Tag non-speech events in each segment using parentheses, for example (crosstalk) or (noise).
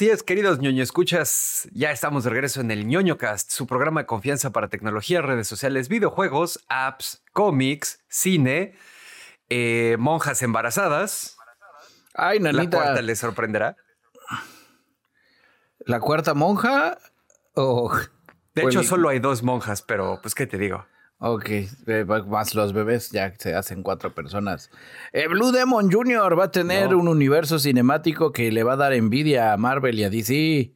Así es, queridos ñoño escuchas, ya estamos de regreso en el ñoño cast, su programa de confianza para tecnología, redes sociales, videojuegos, apps, cómics, cine, eh, monjas embarazadas. Ay, nanita. La cuarta les sorprenderá. ¿La cuarta monja? O de hecho, solo hay dos monjas, pero pues, ¿qué te digo? Ok, más los bebés, ya se hacen cuatro personas. Eh, Blue Demon Jr. va a tener un universo cinemático que le va a dar envidia a Marvel y a DC.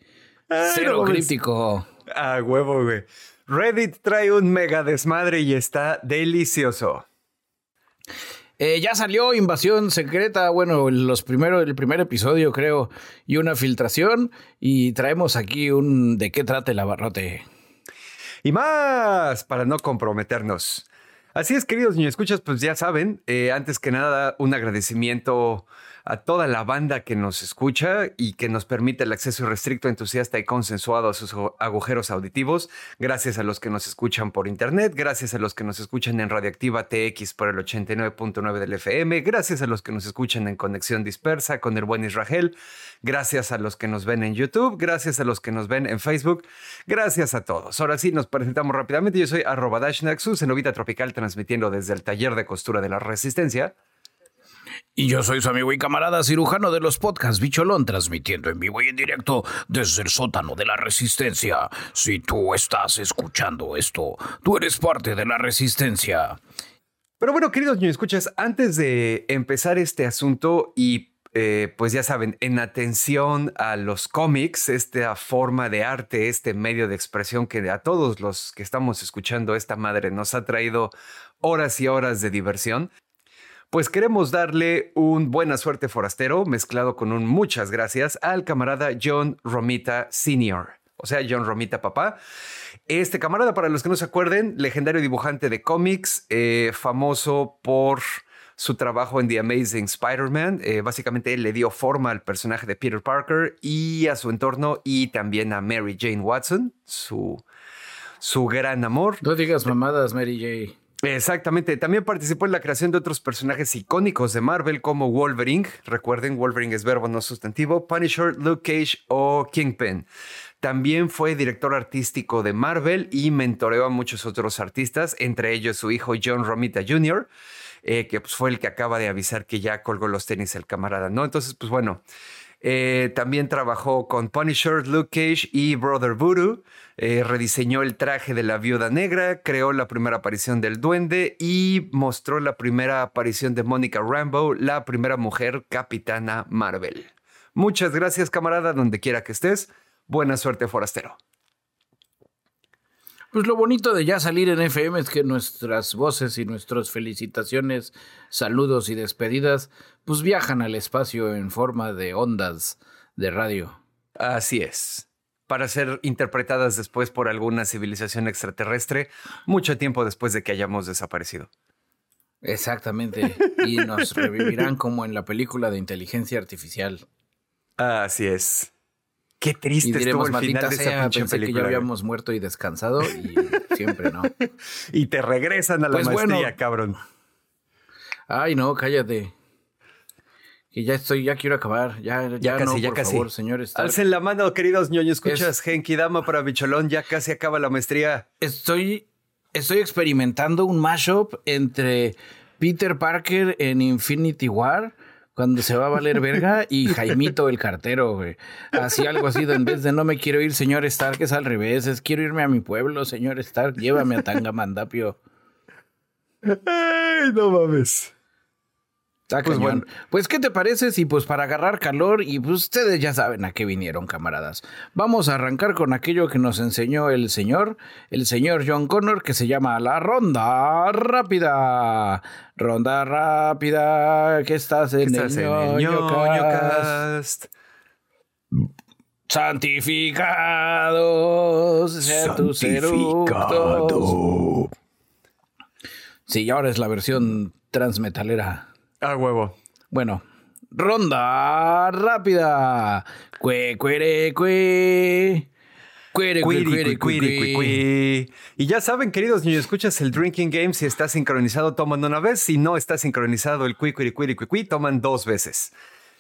Cero críptico. Ah, huevo, güey. Reddit trae un mega desmadre y está delicioso. Eh, ya salió Invasión Secreta, bueno, los primeros, el primer episodio creo, y una filtración, y traemos aquí un de qué trata el abarrote y más para no comprometernos. Así es, queridos niños, escuchas, pues ya saben, eh, antes que nada, un agradecimiento a toda la banda que nos escucha y que nos permite el acceso irrestricto, entusiasta y consensuado a sus agujeros auditivos. Gracias a los que nos escuchan por internet, gracias a los que nos escuchan en Radioactiva TX por el 89.9 del FM, gracias a los que nos escuchan en Conexión Dispersa con el buen Israel, gracias a los que nos ven en YouTube, gracias a los que nos ven en Facebook, gracias a todos. Ahora sí, nos presentamos rápidamente. Yo soy arroba en Novita Tropical, transmitiendo desde el taller de costura de la Resistencia. Y yo soy su amigo y camarada cirujano de los podcasts Bicholón, transmitiendo en vivo y en directo desde el sótano de la resistencia. Si tú estás escuchando esto, tú eres parte de la resistencia. Pero bueno, queridos niños, escuchas, antes de empezar este asunto y eh, pues ya saben, en atención a los cómics, esta forma de arte, este medio de expresión que a todos los que estamos escuchando esta madre nos ha traído horas y horas de diversión, pues queremos darle un buena suerte forastero mezclado con un muchas gracias al camarada John Romita Sr., o sea, John Romita papá. Este camarada, para los que no se acuerden, legendario dibujante de cómics, eh, famoso por su trabajo en The Amazing Spider-Man. Eh, básicamente él le dio forma al personaje de Peter Parker y a su entorno y también a Mary Jane Watson, su, su gran amor. No digas mamadas, Mary Jane. Exactamente. También participó en la creación de otros personajes icónicos de Marvel como Wolverine. Recuerden, Wolverine es verbo no sustantivo. Punisher, Luke Cage o Kingpin. También fue director artístico de Marvel y mentoreó a muchos otros artistas, entre ellos su hijo John Romita Jr., eh, que pues, fue el que acaba de avisar que ya colgó los tenis el camarada, ¿no? Entonces, pues bueno. Eh, también trabajó con Punisher, Luke Cage y Brother Voodoo. Eh, rediseñó el traje de la viuda negra, creó la primera aparición del duende y mostró la primera aparición de Mónica Rambo, la primera mujer capitana Marvel. Muchas gracias, camarada, donde quiera que estés. Buena suerte, forastero. Pues lo bonito de ya salir en FM es que nuestras voces y nuestras felicitaciones, saludos y despedidas, pues viajan al espacio en forma de ondas de radio. Así es. Para ser interpretadas después por alguna civilización extraterrestre, mucho tiempo después de que hayamos desaparecido. Exactamente. Y nos revivirán como en la película de inteligencia artificial. Así es. Qué triste y diremos, estuvo el final de esa pinche pensé que ya habíamos muerto y descansado y (laughs) siempre no. y te regresan a la pues maestría, cabrón. Ay, no, cállate. Que ya estoy, ya quiero acabar. Ya, ya, ya casi, no, ya por casi. favor, señores. Alcen la mano, queridos ñoños. Escuchas, Genki Dama para Bicholón. Ya casi acaba la maestría. Estoy, estoy experimentando un mashup entre Peter Parker en Infinity War cuando se va a valer verga y Jaimito el cartero, güey. Así algo así, en vez de no me quiero ir, señor Stark, es al revés, es quiero irme a mi pueblo, señor Stark, llévame a Tangamandapio. Ay, no mames. Pues bueno, pues ¿qué te parece si pues para agarrar calor y pues ustedes ya saben a qué vinieron, camaradas? Vamos a arrancar con aquello que nos enseñó el señor, el señor John Connor, que se llama la ronda rápida. Ronda rápida, que estás en el ñoño cast. Santificados sea eructos. Sí, ahora es la versión transmetalera. A huevo. Bueno, ronda rápida. Cue, cuere, cue. Cuere, cuere, cuere, Y ya saben, queridos niños, escuchas el Drinking Game. Si está sincronizado, toman una vez. Si no está sincronizado el cui, cuiri, cuiri, toman dos veces.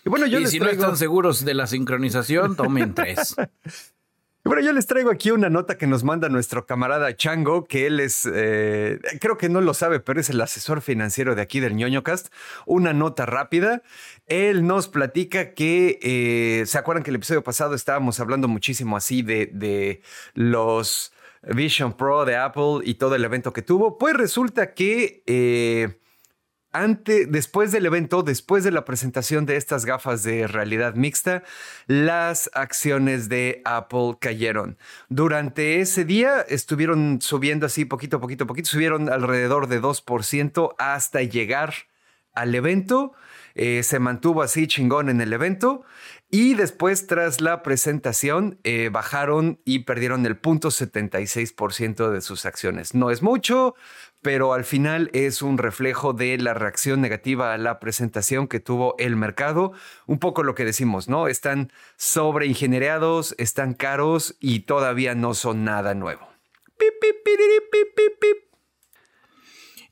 Y bueno, yo si no están seguros de la sincronización, tomen tres. (laughs) Bueno, yo les traigo aquí una nota que nos manda nuestro camarada Chango, que él es, eh, creo que no lo sabe, pero es el asesor financiero de aquí del ñoñocast. Una nota rápida. Él nos platica que, eh, ¿se acuerdan que el episodio pasado estábamos hablando muchísimo así de, de los Vision Pro de Apple y todo el evento que tuvo? Pues resulta que... Eh, después del evento, después de la presentación de estas gafas de realidad mixta, las acciones de Apple cayeron. Durante ese día estuvieron subiendo así poquito, poquito, poquito, subieron alrededor de 2% hasta llegar al evento. Eh, se mantuvo así chingón en el evento y después tras la presentación eh, bajaron y perdieron el punto 76% de sus acciones. No es mucho, pero al final es un reflejo de la reacción negativa a la presentación que tuvo el mercado. Un poco lo que decimos, ¿no? Están sobreingeniereados, están caros y todavía no son nada nuevo.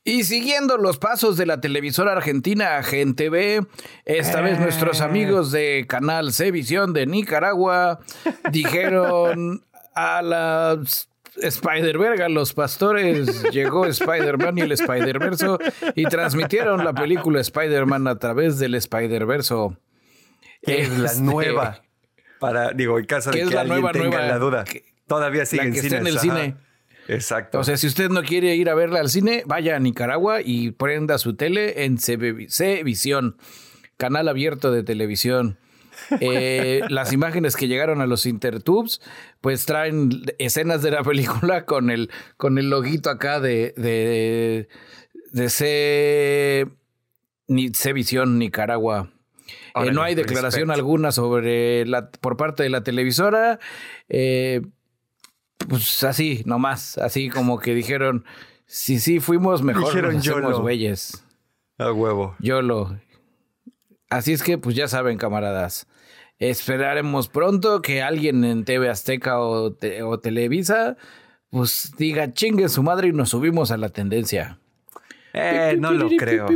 Y siguiendo los pasos de la televisora argentina Gente B, esta vez nuestros eh. amigos de Canal C Visión de Nicaragua dijeron (laughs) a las Spider-Verga, los pastores, llegó Spider-Man y el Spider-Verso y transmitieron la película Spider-Man a través del Spider-Verso. Es la este, nueva. Para, digo, en caso de que, alguien nueva, tenga la duda. todavía sigue en, cine, en el cine. Exacto. O sea, si usted no quiere ir a verla al cine, vaya a Nicaragua y prenda su tele en C Visión, canal abierto de televisión. Eh, (laughs) las imágenes que llegaron a los Intertubes, pues traen escenas de la película con el, con el loguito acá de, de, de C, ni, C Visión Nicaragua. Eh, no hay declaración alguna sobre la, por parte de la televisora. Eh, pues así, nomás, así como que dijeron, si sí, fuimos mejor, dijeron nos hacemos güeyes. A huevo. YOLO. Así es que, pues ya saben, camaradas. Esperaremos pronto que alguien en TV Azteca o, Televisa, pues diga chingue su madre y nos subimos a la tendencia. Eh, no lo creo.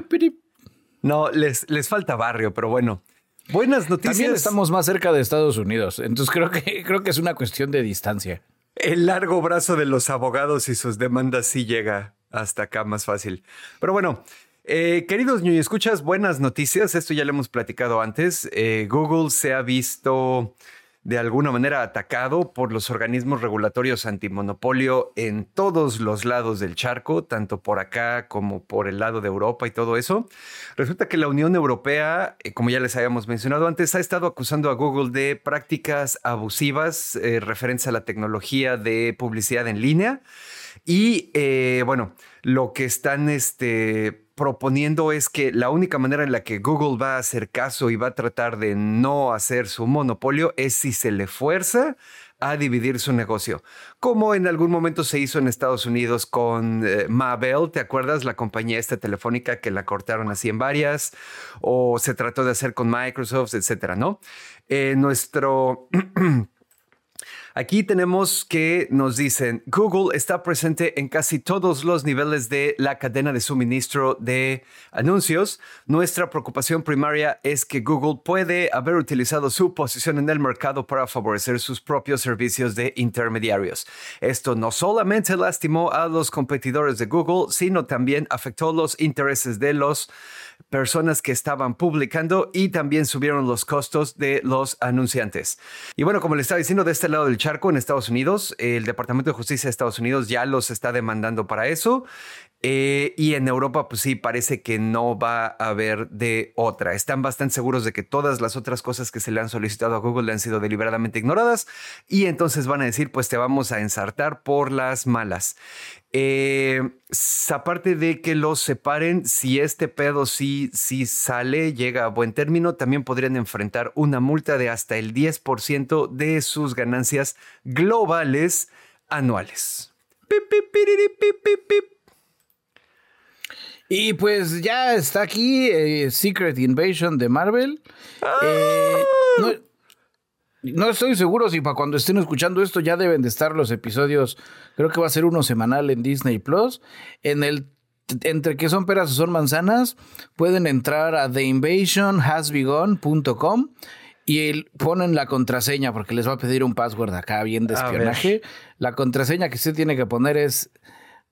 No, les, les falta barrio, pero bueno. Buenas noticias. También estamos más cerca de Estados Unidos, entonces creo que, (laughs) creo que es una cuestión de distancia. El largo brazo de los abogados y sus demandas sí llega hasta acá más fácil. Pero bueno, eh, queridos ñuy, escuchas buenas noticias. Esto ya lo hemos platicado antes. Eh, Google se ha visto de alguna manera atacado por los organismos regulatorios antimonopolio en todos los lados del charco, tanto por acá como por el lado de Europa y todo eso. Resulta que la Unión Europea, eh, como ya les habíamos mencionado antes, ha estado acusando a Google de prácticas abusivas eh, referentes a la tecnología de publicidad en línea. Y bueno, lo que están este, proponiendo es que la única manera en la que Google va a hacer caso y va a tratar de no hacer su monopolio es si se le fuerza a dividir su negocio, como en algún momento se hizo en Estados Unidos con eh, Mabel, ¿te acuerdas? La compañía esta telefónica que la cortaron así en varias, o se trató de hacer con Microsoft, etcétera, ¿no? Eh, nuestro (clears throat) Aquí tenemos que nos dicen, Google está presente en casi todos los niveles de la cadena de suministro de anuncios. Nuestra preocupación primaria es que Google puede haber utilizado su posición en el mercado para favorecer sus propios servicios de intermediarios. Esto no solamente lastimó a los competidores de Google, sino también afectó los intereses de los personas que estaban publicando y también subieron los costos de los anunciantes. Y bueno, como les estaba diciendo, de este lado del charco en Estados Unidos, el Departamento de Justicia de Estados Unidos ya los está demandando para eso. Eh, y en Europa, pues sí, parece que no va a haber de otra. Están bastante seguros de que todas las otras cosas que se le han solicitado a Google le han sido deliberadamente ignoradas y entonces van a decir, pues te vamos a ensartar por las malas. Eh, aparte de que los separen, si este pedo sí, sí sale, llega a buen término, también podrían enfrentar una multa de hasta el 10% de sus ganancias globales anuales. Y pues ya está aquí eh, Secret Invasion de Marvel. Eh, no, no, estoy seguro si para cuando estén escuchando esto ya deben de estar los episodios. Creo que va a ser uno semanal en Disney Plus. En el entre que son peras o son manzanas, pueden entrar a theinvasionhasbegun.com y ponen la contraseña porque les va a pedir un password acá bien de espionaje. La contraseña que usted tiene que poner es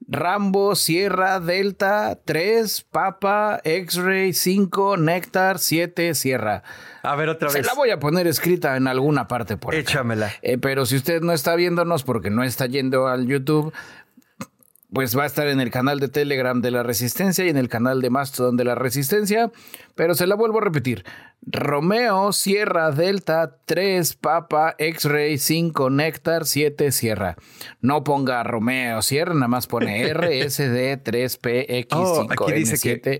Rambo, Sierra, Delta, 3, Papa, X-Ray, 5, Néctar, 7, Sierra. A ver, otra vez. Se la voy a poner escrita en alguna parte por Échamela. Eh, pero si usted no está viéndonos porque no está yendo al YouTube, pues va a estar en el canal de Telegram de la Resistencia y en el canal de Mastodon de la Resistencia, pero se la vuelvo a repetir. Romeo, Sierra, Delta, 3, Papa, X-Ray, 5, Néctar, 7, Sierra. No ponga Romeo, Sierra, nada más pone R, (laughs) S, D, 3, P, X, 5, aquí dice 7, que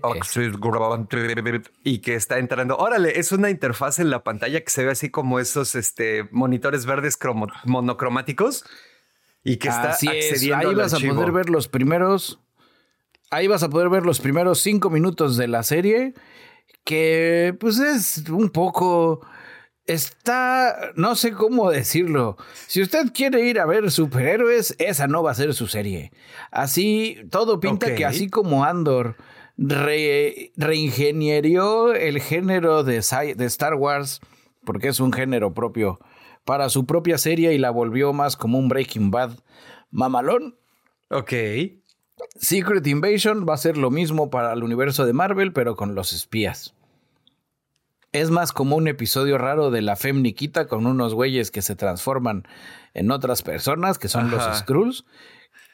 y que está entrando. Órale, es una interfaz en la pantalla que se ve así como esos este, monitores verdes monocromáticos y que está accediendo Ahí vas a poder ver los primeros. Ahí vas a poder ver los primeros cinco minutos de la serie. Que pues es un poco. Está. No sé cómo decirlo. Si usted quiere ir a ver superhéroes, esa no va a ser su serie. Así, todo pinta que así como Andor re, reingenierió el género de, de Star Wars, porque es un género propio para su propia serie y la volvió más como un Breaking Bad mamalón. Ok. Secret Invasion va a ser lo mismo para el universo de Marvel, pero con los espías. Es más como un episodio raro de la Femniquita con unos güeyes que se transforman en otras personas, que son los Skrulls,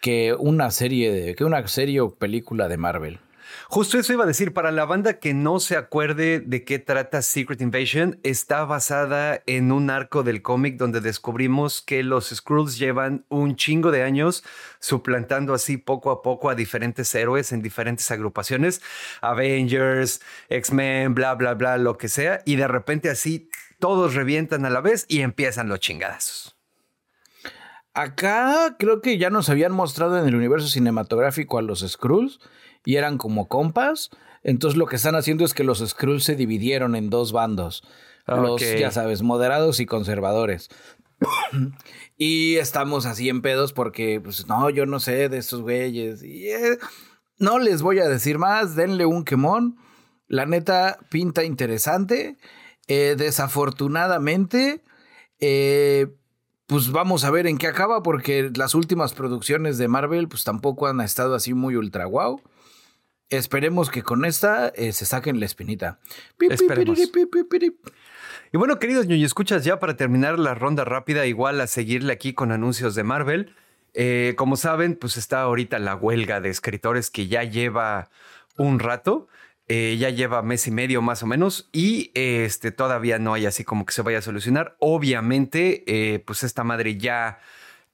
que una serie de, que una serie o película de Marvel. Justo eso iba a decir, para la banda que no se acuerde de qué trata Secret Invasion, está basada en un arco del cómic donde descubrimos que los Skrulls llevan un chingo de años suplantando así poco a poco a diferentes héroes en diferentes agrupaciones, Avengers, X-Men, bla, bla, bla, lo que sea, y de repente así todos revientan a la vez y empiezan los chingadazos. Acá creo que ya nos habían mostrado en el universo cinematográfico a los Skrulls y eran como compas. Entonces lo que están haciendo es que los Skrulls se dividieron en dos bandos. Los, ya sabes, moderados y conservadores. (clears throat) y estamos así en pedos porque, pues, no, yo no sé de estos güeyes. Y, eh, no les voy a decir más, denle un quemón. La neta pinta interesante. Eh, desafortunadamente, eh, pues vamos a ver en qué acaba porque las últimas producciones de Marvel pues tampoco han estado así muy ultra wow. Esperemos que con esta eh, se saquen la espinita. Esperemos. Y bueno, queridos ñoño, escuchas ya para terminar la ronda rápida, igual a seguirle aquí con anuncios de Marvel. Eh, como saben, pues está ahorita la huelga de escritores que ya lleva un rato. Eh, ya lleva mes y medio más o menos y este, todavía no hay así como que se vaya a solucionar. Obviamente, pues esta madre ya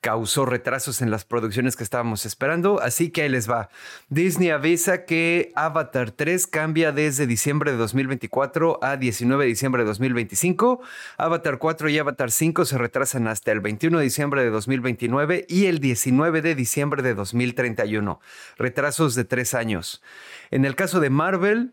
causó retrasos en las producciones que estábamos esperando, así que ahí les va. Disney avisa que Avatar 3 cambia desde diciembre de 2024 a 19 de diciembre de 2025. Avatar 4 y Avatar 5 se retrasan hasta el 21 de diciembre de 2029 y el 19 de diciembre de 2031. Retrasos de tres años. En el caso de Marvel,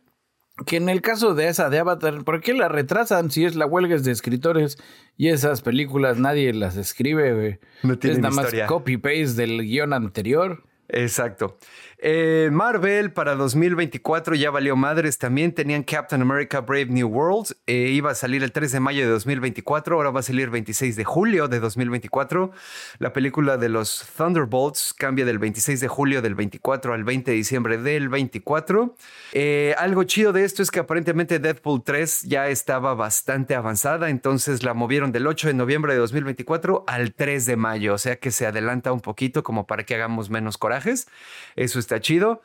que en el caso de esa de Avatar, ¿por qué la retrasan si es la huelga de escritores y esas películas nadie las escribe, güey? No es nada más copy-paste del guion anterior. Exacto. Eh, Marvel para 2024 ya valió madres también. Tenían Captain America Brave New World. Eh, iba a salir el 3 de mayo de 2024. Ahora va a salir el 26 de julio de 2024. La película de los Thunderbolts cambia del 26 de julio del 24 al 20 de diciembre del 24. Eh, algo chido de esto es que aparentemente Deadpool 3 ya estaba bastante avanzada. Entonces la movieron del 8 de noviembre de 2024 al 3 de mayo. O sea que se adelanta un poquito como para que hagamos menos corajes. Eso está chido.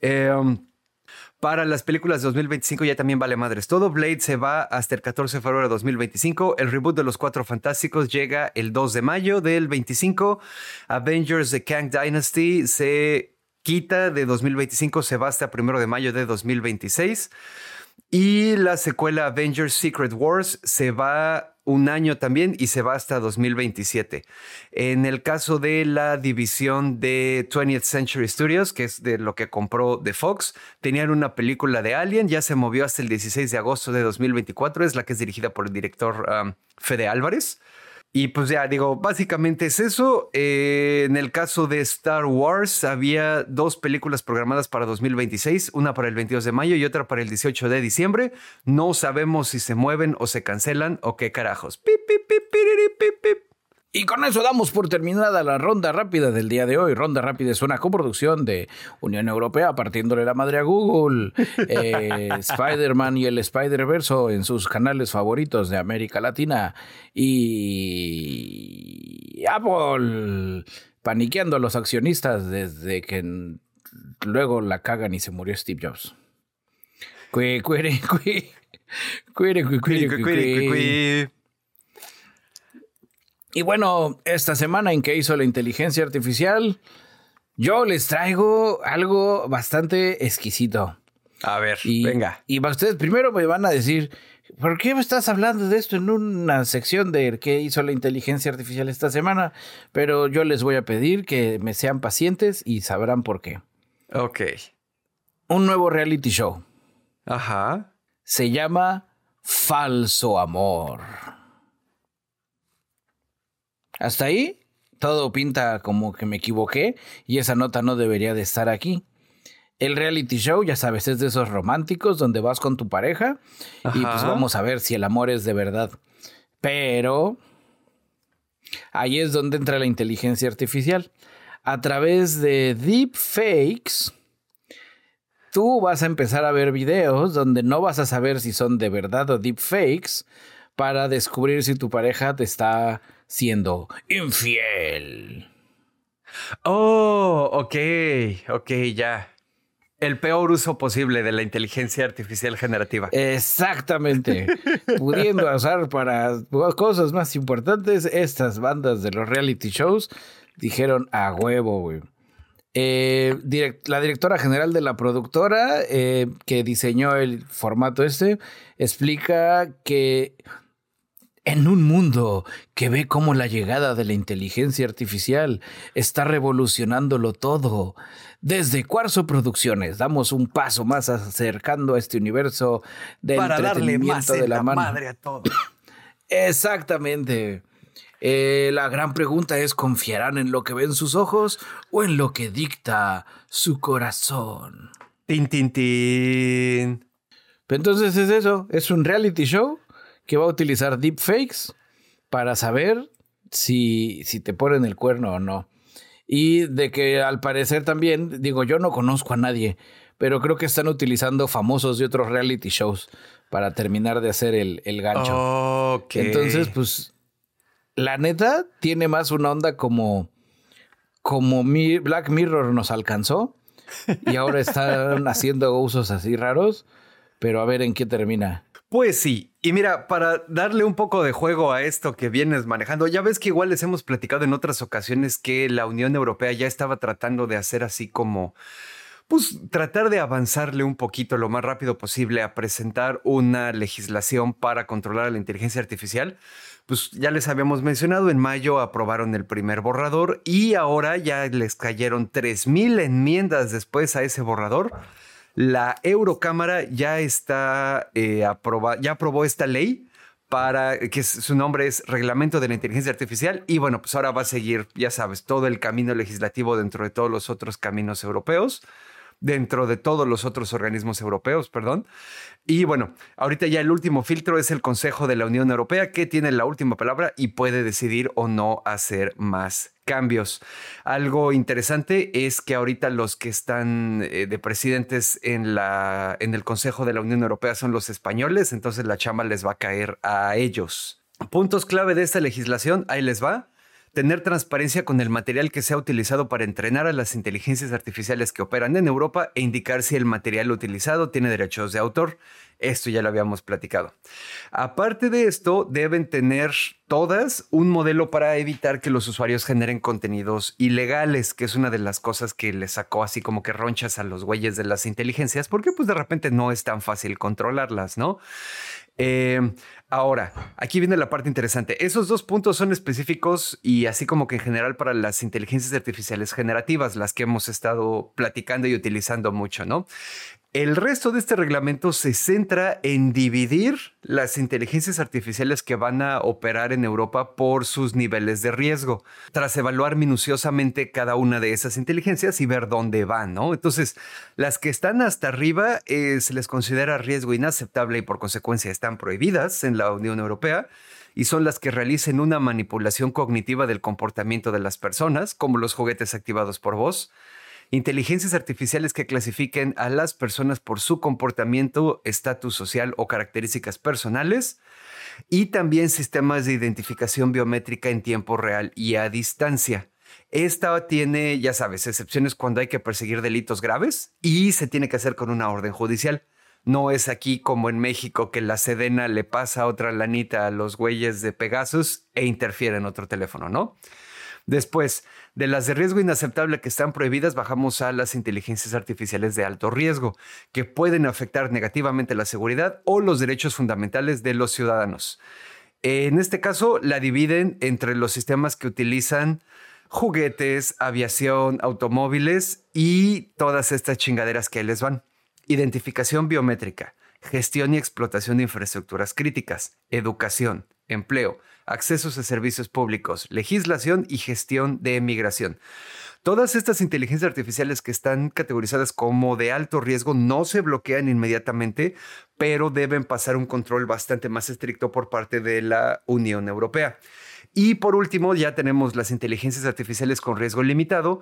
Em, para las películas de 2025 ya también vale madres todo. Blade se va hasta el 14 de febrero de 2025. El reboot de Los Cuatro Fantásticos llega el 2 de mayo del 25. Avengers The Kang Dynasty se quita de 2025, se va hasta primero de mayo de 2026. Y la secuela Avengers Secret Wars se va un año también y se va hasta 2027. En el caso de la división de 20th Century Studios, que es de lo que compró de Fox, tenían una película de Alien, ya se movió hasta el 16 de agosto de 2024, es la que es dirigida por el director Fede Álvarez. Y pues ya digo, básicamente es eso. Eh, en el caso de Star Wars, había dos películas programadas para 2026, una para el 22 de mayo y otra para el 18 de diciembre. No sabemos si se mueven o se cancelan o qué carajos. Pip, pip, pip, y con eso damos por terminada la ronda rápida del día de hoy. Ronda rápida es una coproducción de Unión Europea partiéndole la madre a Google, (laughs) eh, Spider-Man y el Spider-Verse en sus canales favoritos de América Latina y Apple paniqueando a los accionistas desde que luego la cagan y se murió Steve Jobs. Cui, cui. Cui, cui, cui, cui, y bueno, esta semana en que hizo la inteligencia artificial, yo les traigo algo bastante exquisito. A ver, venga. Y ustedes primero me van a decir, ¿por qué me estás hablando de esto en una sección de qué hizo la inteligencia artificial esta semana? Pero yo les voy a pedir que me sean pacientes y sabrán por qué. Ok. Un nuevo reality show. Ajá. Se llama Falso Amor. Hasta ahí todo pinta como que me equivoqué y esa nota no debería de estar aquí. El reality show, ya sabes, es de esos románticos donde vas con tu pareja y pues vamos a ver si el amor es de verdad. Pero ahí es donde entra la inteligencia artificial. A través de deepfakes, tú vas a empezar a ver videos donde no vas a saber si son de verdad o deepfakes para descubrir si tu pareja te está siendo infiel. Oh, ok, ok, ya. El peor uso posible de la inteligencia artificial generativa. Exactamente. Pudiendo (laughs) usar para cosas más importantes, estas bandas de los reality shows dijeron a huevo, güey. Eh, la directora general de la productora eh, que diseñó el formato este explica que en un mundo que ve cómo la llegada de la inteligencia artificial está revolucionándolo todo. Desde Cuarzo Producciones damos un paso más acercando a este universo de Para darle más de la, madre a todo. (clears throat) Exactamente. Eh, la gran pregunta es, ¿confiarán en lo que ven sus ojos o en lo que dicta su corazón? Tin, tin, tin. Entonces es eso, es un reality show que va a utilizar deepfakes para saber si, si te ponen el cuerno o no. Y de que al parecer también, digo, yo no conozco a nadie, pero creo que están utilizando famosos de otros reality shows para terminar de hacer el, el gancho. Entonces, pues, la neta tiene más una onda como, como Black Mirror nos alcanzó y ahora están (laughs) haciendo usos así raros, pero a ver en qué termina. Pues sí, y mira, para darle un poco de juego a esto que vienes manejando, ya ves que igual les hemos platicado en otras ocasiones que la Unión Europea ya estaba tratando de hacer así como, pues tratar de avanzarle un poquito lo más rápido posible a presentar una legislación para controlar la inteligencia artificial. Pues ya les habíamos mencionado, en mayo aprobaron el primer borrador y ahora ya les cayeron 3.000 enmiendas después a ese borrador la Eurocámara ya está eh, ya aprobó esta ley para que su nombre es Reglamento de la Inteligencia Artificial y bueno, pues ahora va a seguir, ya sabes, todo el camino legislativo dentro de todos los otros caminos europeos dentro de todos los otros organismos europeos, perdón. Y bueno, ahorita ya el último filtro es el Consejo de la Unión Europea, que tiene la última palabra y puede decidir o no hacer más cambios. Algo interesante es que ahorita los que están eh, de presidentes en, la, en el Consejo de la Unión Europea son los españoles, entonces la chamba les va a caer a ellos. Puntos clave de esta legislación, ahí les va tener transparencia con el material que se ha utilizado para entrenar a las inteligencias artificiales que operan en Europa e indicar si el material utilizado tiene derechos de autor. Esto ya lo habíamos platicado. Aparte de esto, deben tener todas un modelo para evitar que los usuarios generen contenidos ilegales, que es una de las cosas que les sacó así como que ronchas a los güeyes de las inteligencias, porque pues de repente no es tan fácil controlarlas, ¿no? Eh, ahora, aquí viene la parte interesante. Esos dos puntos son específicos y así como que en general para las inteligencias artificiales generativas, las que hemos estado platicando y utilizando mucho, ¿no? El resto de este reglamento se centra en dividir las inteligencias artificiales que van a operar en Europa por sus niveles de riesgo, tras evaluar minuciosamente cada una de esas inteligencias y ver dónde van, ¿no? Entonces, las que están hasta arriba eh, se les considera riesgo inaceptable y por consecuencia están prohibidas en la Unión Europea y son las que realicen una manipulación cognitiva del comportamiento de las personas, como los juguetes activados por voz inteligencias artificiales que clasifiquen a las personas por su comportamiento, estatus social o características personales, y también sistemas de identificación biométrica en tiempo real y a distancia. Esta tiene, ya sabes, excepciones cuando hay que perseguir delitos graves y se tiene que hacer con una orden judicial. No es aquí como en México que la Sedena le pasa otra lanita a los güeyes de Pegasus e interfiere en otro teléfono, ¿no? Después, de las de riesgo inaceptable que están prohibidas, bajamos a las inteligencias artificiales de alto riesgo, que pueden afectar negativamente la seguridad o los derechos fundamentales de los ciudadanos. En este caso, la dividen entre los sistemas que utilizan juguetes, aviación, automóviles y todas estas chingaderas que les van. Identificación biométrica, gestión y explotación de infraestructuras críticas, educación, empleo, accesos a servicios públicos, legislación y gestión de migración. Todas estas inteligencias artificiales que están categorizadas como de alto riesgo no se bloquean inmediatamente, pero deben pasar un control bastante más estricto por parte de la Unión Europea. Y por último, ya tenemos las inteligencias artificiales con riesgo limitado,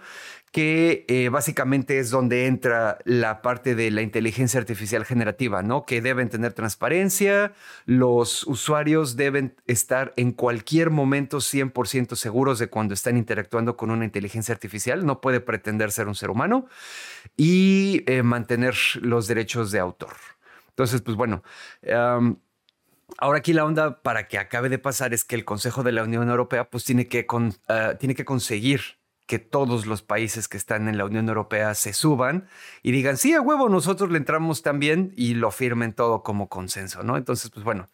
que eh, básicamente es donde entra la parte de la inteligencia artificial generativa, ¿no? Que deben tener transparencia, los usuarios deben estar en cualquier momento 100% seguros de cuando están interactuando con una inteligencia artificial, no puede pretender ser un ser humano y eh, mantener los derechos de autor. Entonces, pues bueno. Ahora aquí la onda para que acabe de pasar es que el Consejo de la Unión Europea pues tiene que, ah, tiene que conseguir que todos los países que están en la Unión Europea se suban y digan, sí, a huevo, nosotros le entramos también y lo firmen todo como consenso, ¿no? Entonces, pues bueno,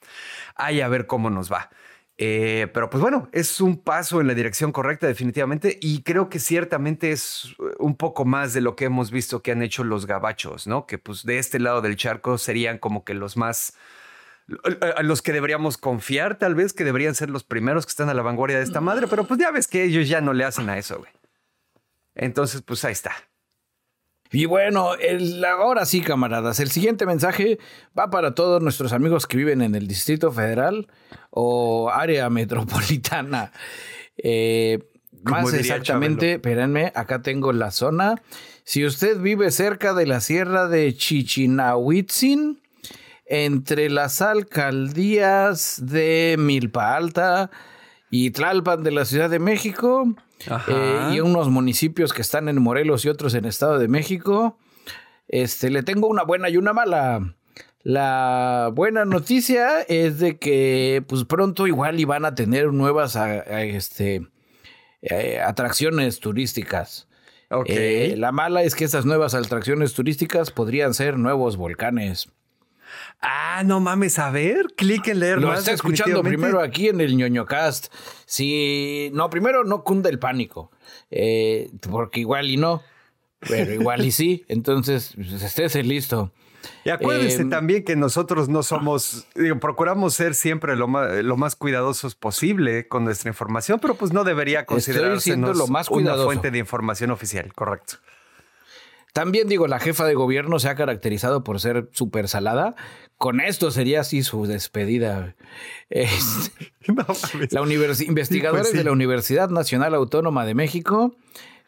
ahí a ver cómo nos va. Eh, pero pues bueno, es un paso en la dirección correcta definitivamente y creo que ciertamente es un poco más de lo que hemos visto que han hecho los gabachos, ¿no? Que pues de este lado del charco serían como que los más a los que deberíamos confiar, tal vez, que deberían ser los primeros que están a la vanguardia de esta madre, pero pues ya ves que ellos ya no le hacen a eso, güey. Entonces, pues ahí está. Y bueno, el, ahora sí, camaradas, el siguiente mensaje va para todos nuestros amigos que viven en el Distrito Federal o área (laughs) metropolitana. Eh, más exactamente, espérenme, acá tengo la zona. Si usted vive cerca de la sierra de Chichinahuitzin, entre las alcaldías de Milpa Alta y Tlalpan de la Ciudad de México eh, y unos municipios que están en Morelos y otros en Estado de México. Este, le tengo una buena y una mala. La buena noticia es de que pues pronto igual iban a tener nuevas este, eh, atracciones turísticas. Eh, la mala es que estas nuevas atracciones turísticas podrían ser nuevos volcanes. Ah, no mames, a ver, clic en leer Lo está escuchando primero aquí en el ñoño cast. Si, no, primero no cunda el pánico, eh, porque igual y no, pero igual y sí. (laughs) Entonces, pues, estés listo. Y acuérdense em, también que nosotros no somos, procuramos ser siempre lo más, lo más cuidadosos posible con nuestra información, pero pues no debería considerarse lo más una fuente de información oficial, correcto. También digo, la jefa de gobierno se ha caracterizado por ser súper salada. Con esto sería así su despedida. (laughs) la investigadores pues de la Universidad Nacional Autónoma de México,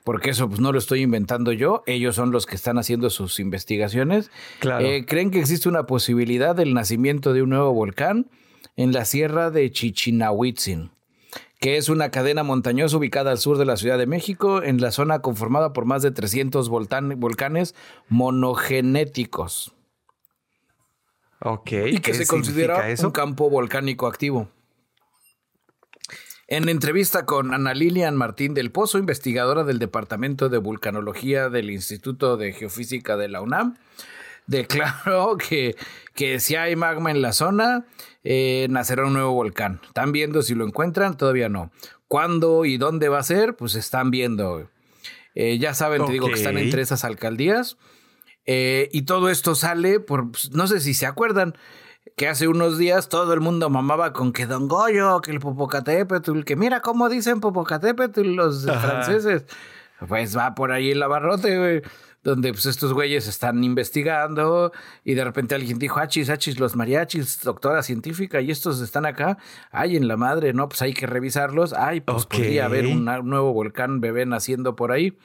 porque eso pues, no lo estoy inventando yo, ellos son los que están haciendo sus investigaciones, eh, creen que existe una posibilidad del nacimiento de un nuevo volcán en la sierra de Chichinahuitzin que es una cadena montañosa ubicada al sur de la Ciudad de México, en la zona conformada por más de 300 volcanes monogenéticos. Ok. Y que se considera un campo volcánico activo. En entrevista con Ana Lilian Martín del Pozo, investigadora del Departamento de Vulcanología del Instituto de Geofísica de la UNAM, declaró (laughs) que, que si hay magma en la zona, eh, nacerá un nuevo volcán. Están viendo si lo encuentran, todavía no. ¿Cuándo y dónde va a ser? Pues están viendo. Eh, ya saben, te digo que están entre esas alcaldías. Eh, y todo esto sale por, pues, no sé si se acuerdan, que hace unos días todo el mundo mamaba con que Don Goyo, que el Popocatépetl, que mira cómo dicen Popocatépetl los franceses. Pues va por ahí el abarrote, güey donde pues estos güeyes están investigando y de repente alguien dijo, achis, achis, los mariachis, doctora científica, y estos están acá, ay, en la madre, ¿no? Pues hay que revisarlos, ay, pues podría haber un nuevo volcán bebé naciendo por ahí.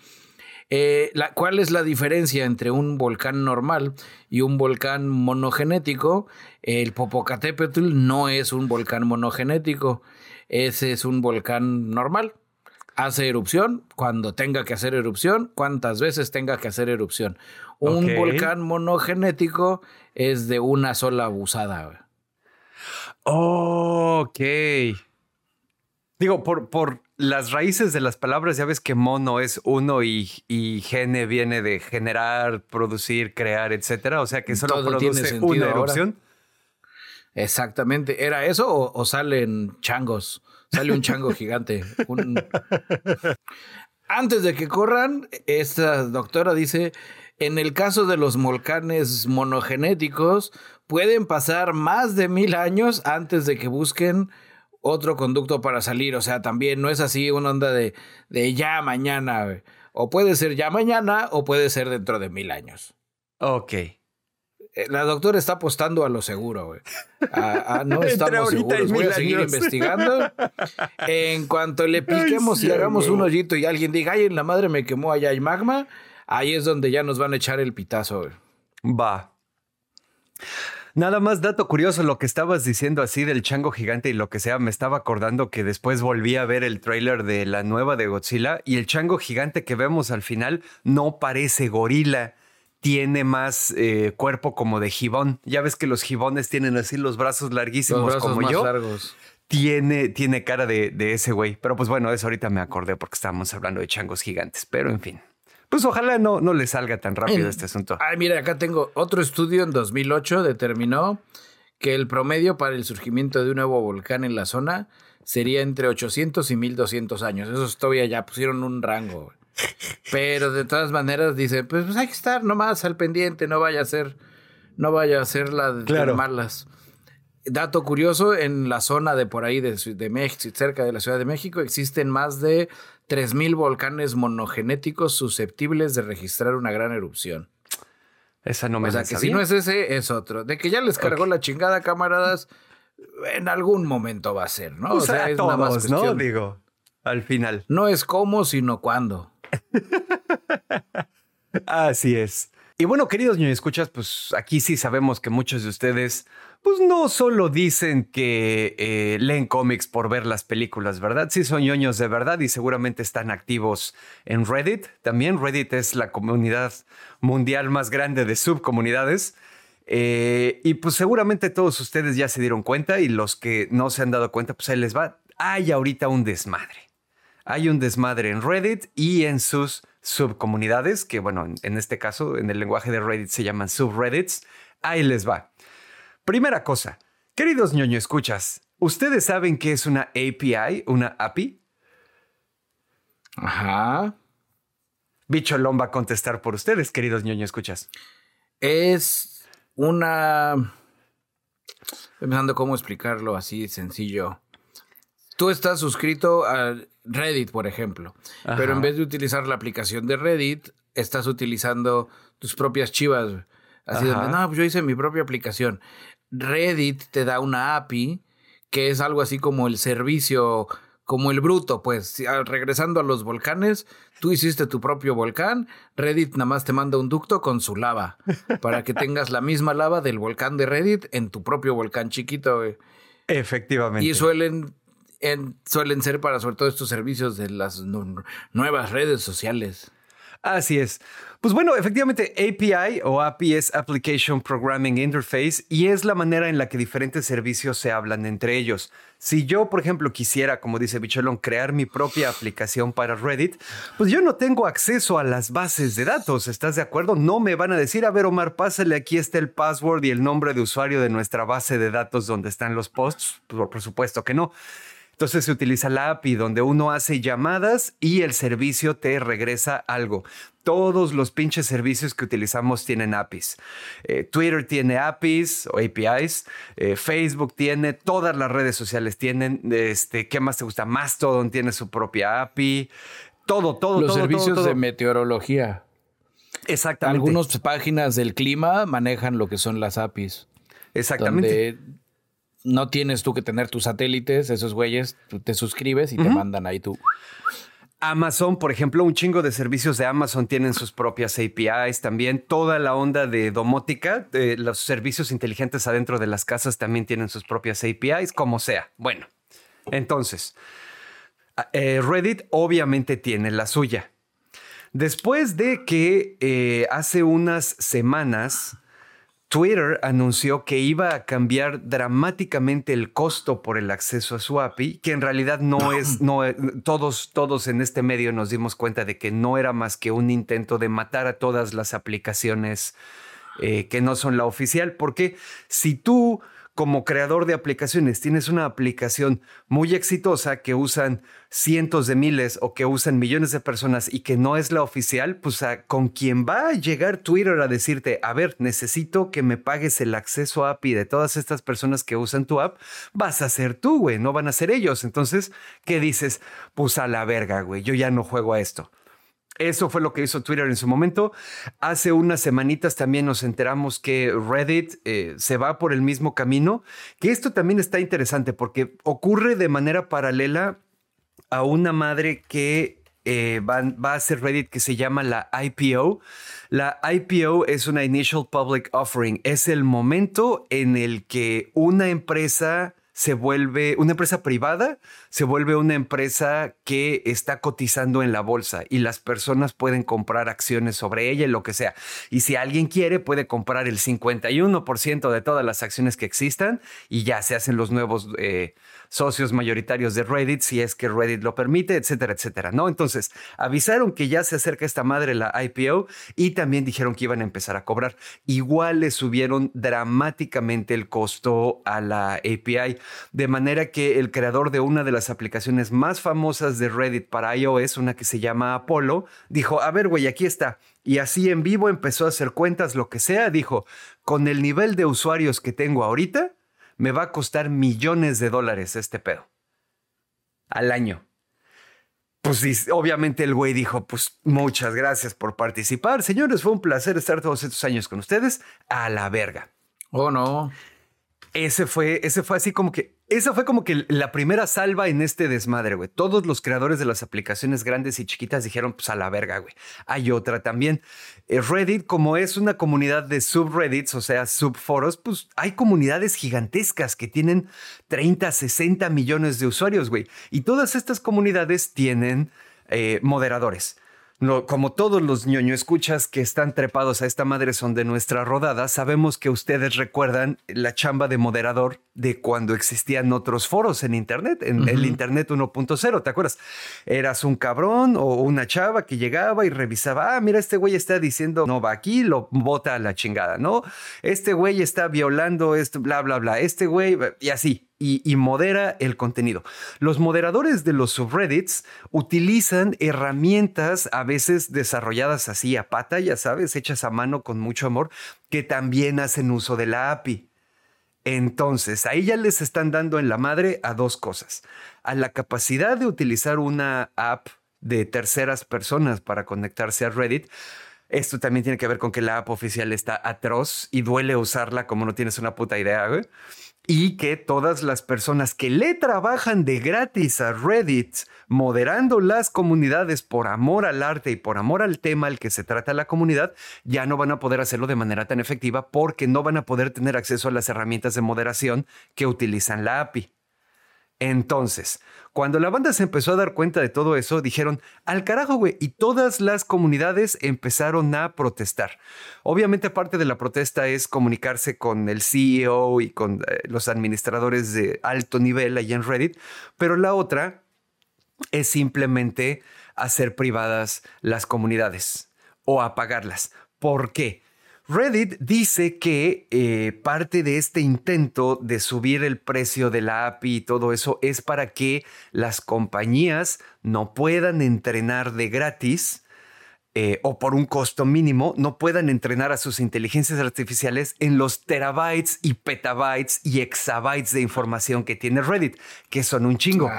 Eh, la, ¿Cuál es la diferencia entre un volcán normal y un volcán monogenético? El Popocatépetl no es un volcán monogenético, ese es un volcán normal hace erupción cuando tenga que hacer erupción, cuántas veces tenga que hacer erupción. Un volcán monogenético es de una sola abusada. ok. Digo, por, por las raíces de las palabras, ya ves que mono es uno y, y gene viene de generar, producir, crear, etcétera. O sea que solo produce una erupción. Exactamente. ¿Era eso o, o salen changos? Sale un chango gigante. Antes de que corran, esta doctora dice, en el caso de los volcanes monogenéticos, pueden pasar más de mil años antes de que busquen otro conducto para salir. O sea, también no es así una onda de, de ya mañana. O puede ser ya mañana o puede ser dentro de mil años. Ok. Eh, la doctora está apostando a lo seguro, güey. no (laughs) estamos seguros. Voy a seguir investigando. En cuanto le piquemos y hagamos un hoyito y alguien diga, ay, en la madre me quemó, allá hay magma, ahí es donde ya nos van a echar el pitazo, güey. Va. Nada más dato curioso, lo que estabas diciendo así del chango gigante y lo que sea, me estaba acordando que después volví a ver el tráiler de la nueva de Godzilla y el chango gigante que vemos al final no parece gorila tiene más eh, cuerpo como de gibón. Ya ves que los gibones tienen así los brazos larguísimos los brazos como más yo. Largos. Tiene, tiene cara de, ese güey. Pero pues bueno, eso ahorita me acordé porque estábamos hablando de changos gigantes. Pero en fin. Pues ojalá no, no le salga tan rápido este asunto. Ay, mira, acá tengo otro estudio en 2008 determinó que el promedio para el surgimiento de un nuevo volcán en la zona sería entre 800 y 1200 años. Eso todavía ya pusieron un rango. Pero de todas maneras dice, pues, pues, hay que estar nomás al pendiente, no vaya a ser, no vaya a ser la de malas. Dato curioso, en la zona de por ahí de, de México, cerca de la Ciudad de México, existen más de 3.000 volcanes monogenéticos susceptibles de registrar una gran erupción. Esa no me O sea, que si no es ese, es otro. De que ya les cargó la chingada, camaradas, en algún momento va a ser, ¿no? o sea, es nada más ¿no? Digo, al final. No es cómo, sino cuándo. Así es. Y bueno, queridos niños escuchas, pues aquí sí sabemos que muchos de ustedes, pues no solo dicen que eh, leen cómics por ver las películas, ¿verdad? Sí son ñoños de verdad y seguramente están activos en Reddit. También Reddit es la comunidad mundial más grande de subcomunidades. Eh, y pues seguramente todos ustedes ya se dieron cuenta y los que no se han dado cuenta, pues ahí les va. Hay ahorita un desmadre hay un desmadre en Reddit y en sus subcomunidades, que bueno, en este caso, en el lenguaje de Reddit se llaman subreddits. Ahí les va. Primera cosa, queridos ñoño escuchas, ¿ustedes saben qué es una API, una API? Ajá. Bicholón va a contestar por ustedes, queridos ñoño escuchas. Es una... pensando cómo explicarlo así sencillo. Tú estás suscrito a Reddit, por ejemplo. Pero en vez de utilizar la aplicación de Reddit, estás utilizando tus propias chivas. Así de, no, pues yo hice mi propia aplicación. Reddit te da una API que es algo así como el servicio, como el bruto, pues regresando a los volcanes, tú hiciste tu propio volcán, Reddit nada más te manda un ducto con su lava (laughs) para que tengas la misma lava del volcán de Reddit en tu propio volcán chiquito. Efectivamente. Y suelen suelen ser para sobre todo estos servicios de las nuevas redes sociales. Así es. Pues bueno, efectivamente API o API es Application Programming Interface y es la manera en la que diferentes servicios se hablan entre ellos. Si yo, por ejemplo, quisiera, como dice Bicholón, crear mi propia aplicación para Reddit, pues yo no tengo acceso a las bases de datos, ¿estás de acuerdo? No me van a decir, a ver Omar, pásale, aquí está el password y el nombre de usuario de nuestra base de datos donde están los posts. por supuesto que no. Entonces se utiliza la API donde uno hace llamadas y el servicio te regresa algo. Todos los pinches servicios que utilizamos tienen APIs. Eh, Twitter tiene APIs o APIs. Eh, Facebook tiene, todas las redes sociales tienen. Este, ¿Qué más te gusta? Mastodon tiene su propia API. Todo, todo, los todo. servicios de meteorología. Exactamente. Algunas páginas del clima manejan lo que son las APIs. Exactamente. No tienes tú que tener tus satélites, esos güeyes, tú te suscribes y te mandan ahí tú. Amazon, por ejemplo, un chingo de servicios de Amazon tienen sus propias APIs también. Toda la onda de domótica, los servicios inteligentes adentro de las casas también tienen sus propias APIs, como sea. Bueno, entonces, eh, Reddit obviamente tiene la suya. Después de que eh, hace unas semanas Twitter anunció que iba a cambiar dramáticamente el costo por el acceso a su API, que en realidad no. es, no, eh, todos, todos en este medio nos dimos cuenta de que no era más que un intento de matar a todas las aplicaciones eh, que no son la oficial, porque si tú como creador de aplicaciones tienes una aplicación muy exitosa que usan cientos de miles o que usan millones de personas y que no es la oficial, pues con quien va a llegar Twitter a decirte, a ver, necesito que me pagues el acceso a API de todas estas personas que usan tu app, vas a ser tú, güey, no van a ser ellos. Entonces, ¿qué dices? Pues a la verga, güey, yo ya no juego a esto. Eso fue lo que hizo Twitter en su momento. Hace unas semanitas también nos enteramos que Reddit eh, se va por el mismo camino, que esto también está interesante porque ocurre de manera paralela a una madre que eh, va, va, a ser Reddit que se llama la IPO. La IPO es una Initial Public Offering. Es el momento en el que una empresa se vuelve una empresa privada, se vuelve una empresa que está cotizando en la bolsa y las personas pueden comprar acciones sobre ella y lo que sea. Y si alguien quiere, puede comprar el 51% de todas las acciones que existan y ya se hacen los nuevos eh, socios mayoritarios de Reddit, si es que Reddit lo permite, etcétera, etcétera, ¿no? Entonces, avisaron que ya se acerca esta madre la IPO y también dijeron que iban a empezar a cobrar. Igual le subieron dramáticamente el costo a la API, de manera que el creador de una de las aplicaciones más famosas de Reddit para iOS, una que se llama Apollo, dijo, a ver, güey, aquí está. Y así en vivo empezó a hacer cuentas, lo que sea, dijo, con el nivel de usuarios que tengo ahorita, me va a costar millones de dólares este pedo. Al año. Pues obviamente el güey dijo, pues muchas gracias por participar. Señores, fue un placer estar todos estos años con ustedes. A la verga. Oh, no. Ese fue, ese fue así como que, esa fue como que la primera salva en este desmadre, güey. Todos los creadores de las aplicaciones grandes y chiquitas dijeron, pues a la verga, güey. Hay otra también. Eh, Reddit, como es una comunidad de subreddits, o sea, subforos, pues hay comunidades gigantescas que tienen 30, 60 millones de usuarios, güey. Y todas estas comunidades tienen eh, moderadores como todos los ñoño escuchas que están trepados a esta madre son de nuestra rodada, sabemos que ustedes recuerdan la chamba de moderador de cuando existían otros foros en Internet, en el Internet 1.0, ¿te acuerdas? Eras un cabrón o una chava que llegaba y revisaba, ah, mira, este güey está diciendo no va aquí, lo bota a la chingada, ¿no? Este güey está violando esto, bla, bla, bla, este güey, y así y, modera el contenido. Los moderadores de los subreddits utilizan herramientas a veces desarrolladas así a pata, ya sabes, hechas a mano con mucho amor, que también hacen uso de la API. Entonces, ahí ya les están dando en la madre a dos cosas. A la capacidad de utilizar una app de terceras personas para conectarse a Reddit. Esto también tiene que ver con que la app oficial está atroz y duele usarla como no tienes una puta idea, güey y que todas las personas que le trabajan de gratis a Reddit, moderando las comunidades por amor al arte y por amor al tema al que se trata la comunidad, ya no van a poder hacerlo de manera tan efectiva porque no van a poder tener acceso a las herramientas de moderación que utilizan la API. Entonces, cuando la banda se empezó a dar cuenta de todo eso, dijeron, al carajo, güey, y todas las comunidades empezaron a protestar. Obviamente parte de la protesta es comunicarse con el CEO y con eh, los administradores de alto nivel allá en Reddit, pero la otra es simplemente hacer privadas las comunidades o apagarlas. ¿Por qué? Reddit dice que eh, parte de este intento de subir el precio de la API y todo eso es para que las compañías no puedan entrenar de gratis eh, o por un costo mínimo, no puedan entrenar a sus inteligencias artificiales en los terabytes y petabytes y exabytes de información que tiene Reddit, que son un chingo.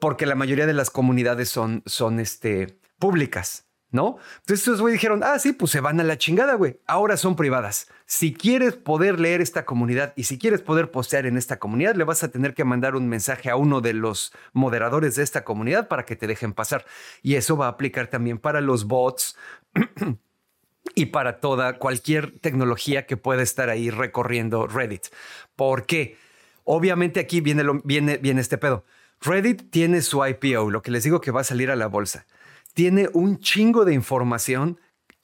Porque la mayoría de las comunidades son, son este, públicas. Entonces estos güey dijeron, ah, sí, pues se van a la chingada, güey. Ahora son privadas. Si quieres poder leer esta comunidad y si quieres poder postear en esta comunidad, le vas a tener que mandar un mensaje a uno de los moderadores de esta comunidad para que te dejen pasar. Y eso va a aplicar también para los bots. (clears throat) y para toda cualquier tecnología que pueda estar ahí recorriendo Reddit. ¿Por qué? Obviamente aquí viene, viene, viene este pedo. Reddit tiene su IPO, lo que les digo que va a salir a la bolsa tiene un chingo de información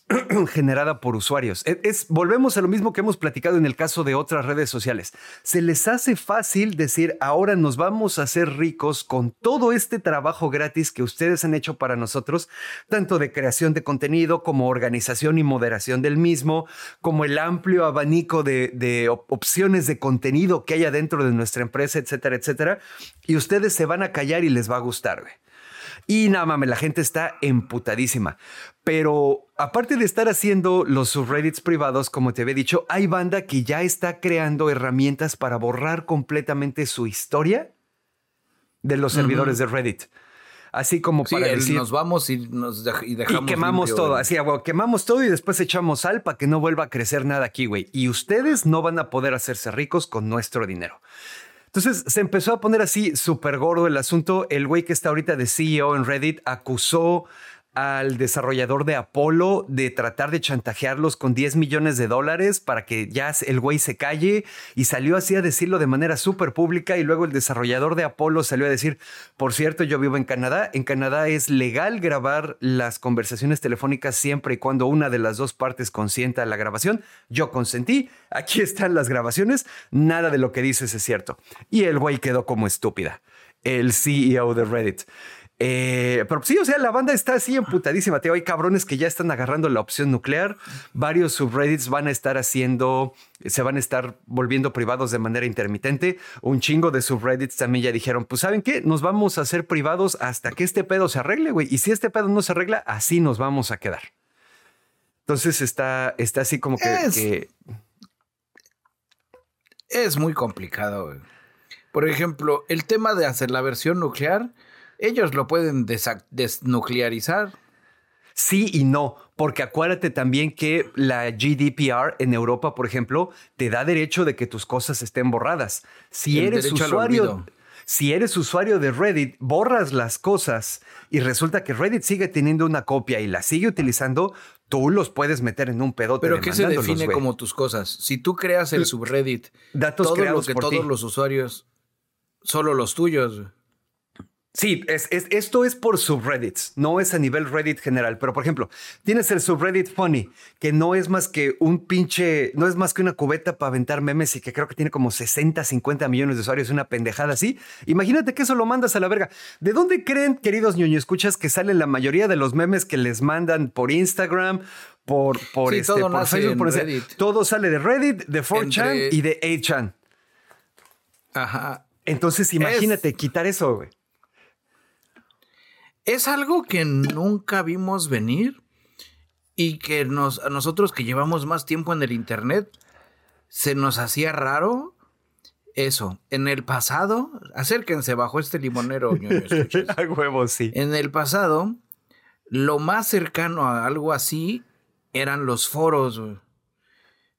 (clears throat) generada por usuarios. E, es, volvemos a lo mismo que hemos platicado en el caso de otras redes sociales. Se les hace fácil decir, ahora nos vamos a hacer ricos con todo este trabajo gratis que ustedes han hecho para nosotros, tanto de creación de contenido como organización y moderación del mismo, como el amplio abanico de, opciones de contenido que haya dentro de nuestra empresa, etcétera, etcétera. Y ustedes se van a callar y les va a gustar. Y nada mames, la gente está emputadísima. Pero aparte de estar haciendo los subreddits privados, como te había dicho, hay banda que ya está creando herramientas para borrar completamente su historia de los servidores de Reddit. Así como para decir. Nos vamos y, nos dejamos. Y quemamos todo. Así, güey, quemamos todo y después echamos sal para que no vuelva a crecer nada aquí, güey. Y ustedes no van a poder hacerse ricos con nuestro dinero. Entonces se empezó a poner así súper gordo el asunto. El güey que está ahorita de CEO en Reddit acusó al desarrollador de Apolo de tratar de chantajearlos con 10 millones de dólares para que ya el güey se calle y salió así a decirlo de manera súper pública y luego el desarrollador de Apolo salió a decir, por cierto, yo vivo en Canadá, en Canadá es legal grabar las conversaciones telefónicas siempre y cuando una de las dos partes consienta la grabación, yo consentí, aquí están las grabaciones, nada de lo que dices es cierto. Y el güey quedó como estúpida, el CEO de Reddit. Eh, pero sí, o sea, la banda está así emputadísima. Tío. Hay cabrones que ya están agarrando la opción nuclear. Varios subreddits van a estar haciendo, se van a estar volviendo privados de manera intermitente. Un chingo de subreddits también ya dijeron, pues ¿saben qué? Nos vamos a hacer privados hasta que este pedo se arregle, güey. Y si este pedo no se arregla, así nos vamos a quedar. Entonces está, está así como que... Es, que... es muy complicado, güey. Por ejemplo, el tema de hacer la versión nuclear ellos lo pueden desnuclearizar. Sí y no, porque acuérdate también que la GDPR en Europa, por ejemplo, te da derecho de que tus cosas estén borradas. Si eres usuario, si eres usuario de Reddit, borras las cosas y resulta que Reddit sigue teniendo una copia y la sigue utilizando, tú los puedes meter en un pedote. Pero ¿qué se define como tus cosas? Si tú creas el subreddit, datos todo lo que todos los usuarios, solo los tuyos. Sí, es, esto es por subreddits, no es a nivel Reddit general. Pero, por ejemplo, tienes el subreddit Funny, que no es más que un pinche, no es más que una cubeta para aventar memes y que creo que tiene como 60, 50 millones de usuarios, una pendejada así. Imagínate que eso lo mandas a la verga. ¿De dónde creen, queridos ñoño escuchas, que salen la mayoría de los memes que les mandan por Instagram, por, por, este, por Facebook, por Reddit. Todo sale de Reddit, de 4chan y de 8chan. Ajá. Entonces, imagínate quitar eso, güey es algo que nunca vimos venir y que nos, a nosotros que llevamos más tiempo en el Internet se nos hacía raro eso. En el pasado, acérquense bajo este limonero. (laughs) a huevo, sí. En el pasado, lo más cercano a algo así eran los foros.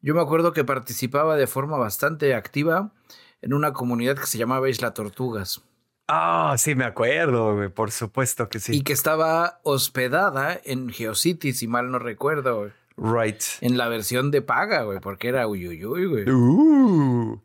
Yo me acuerdo que participaba de forma bastante activa en una comunidad que se llamaba Isla Tortugas. Ah, sí, me acuerdo, güey. Por supuesto que sí. Y que estaba hospedada en GeoCity, si mal no recuerdo. Right. En la versión de paga, güey, porque era uyuyuy, güey. Uh.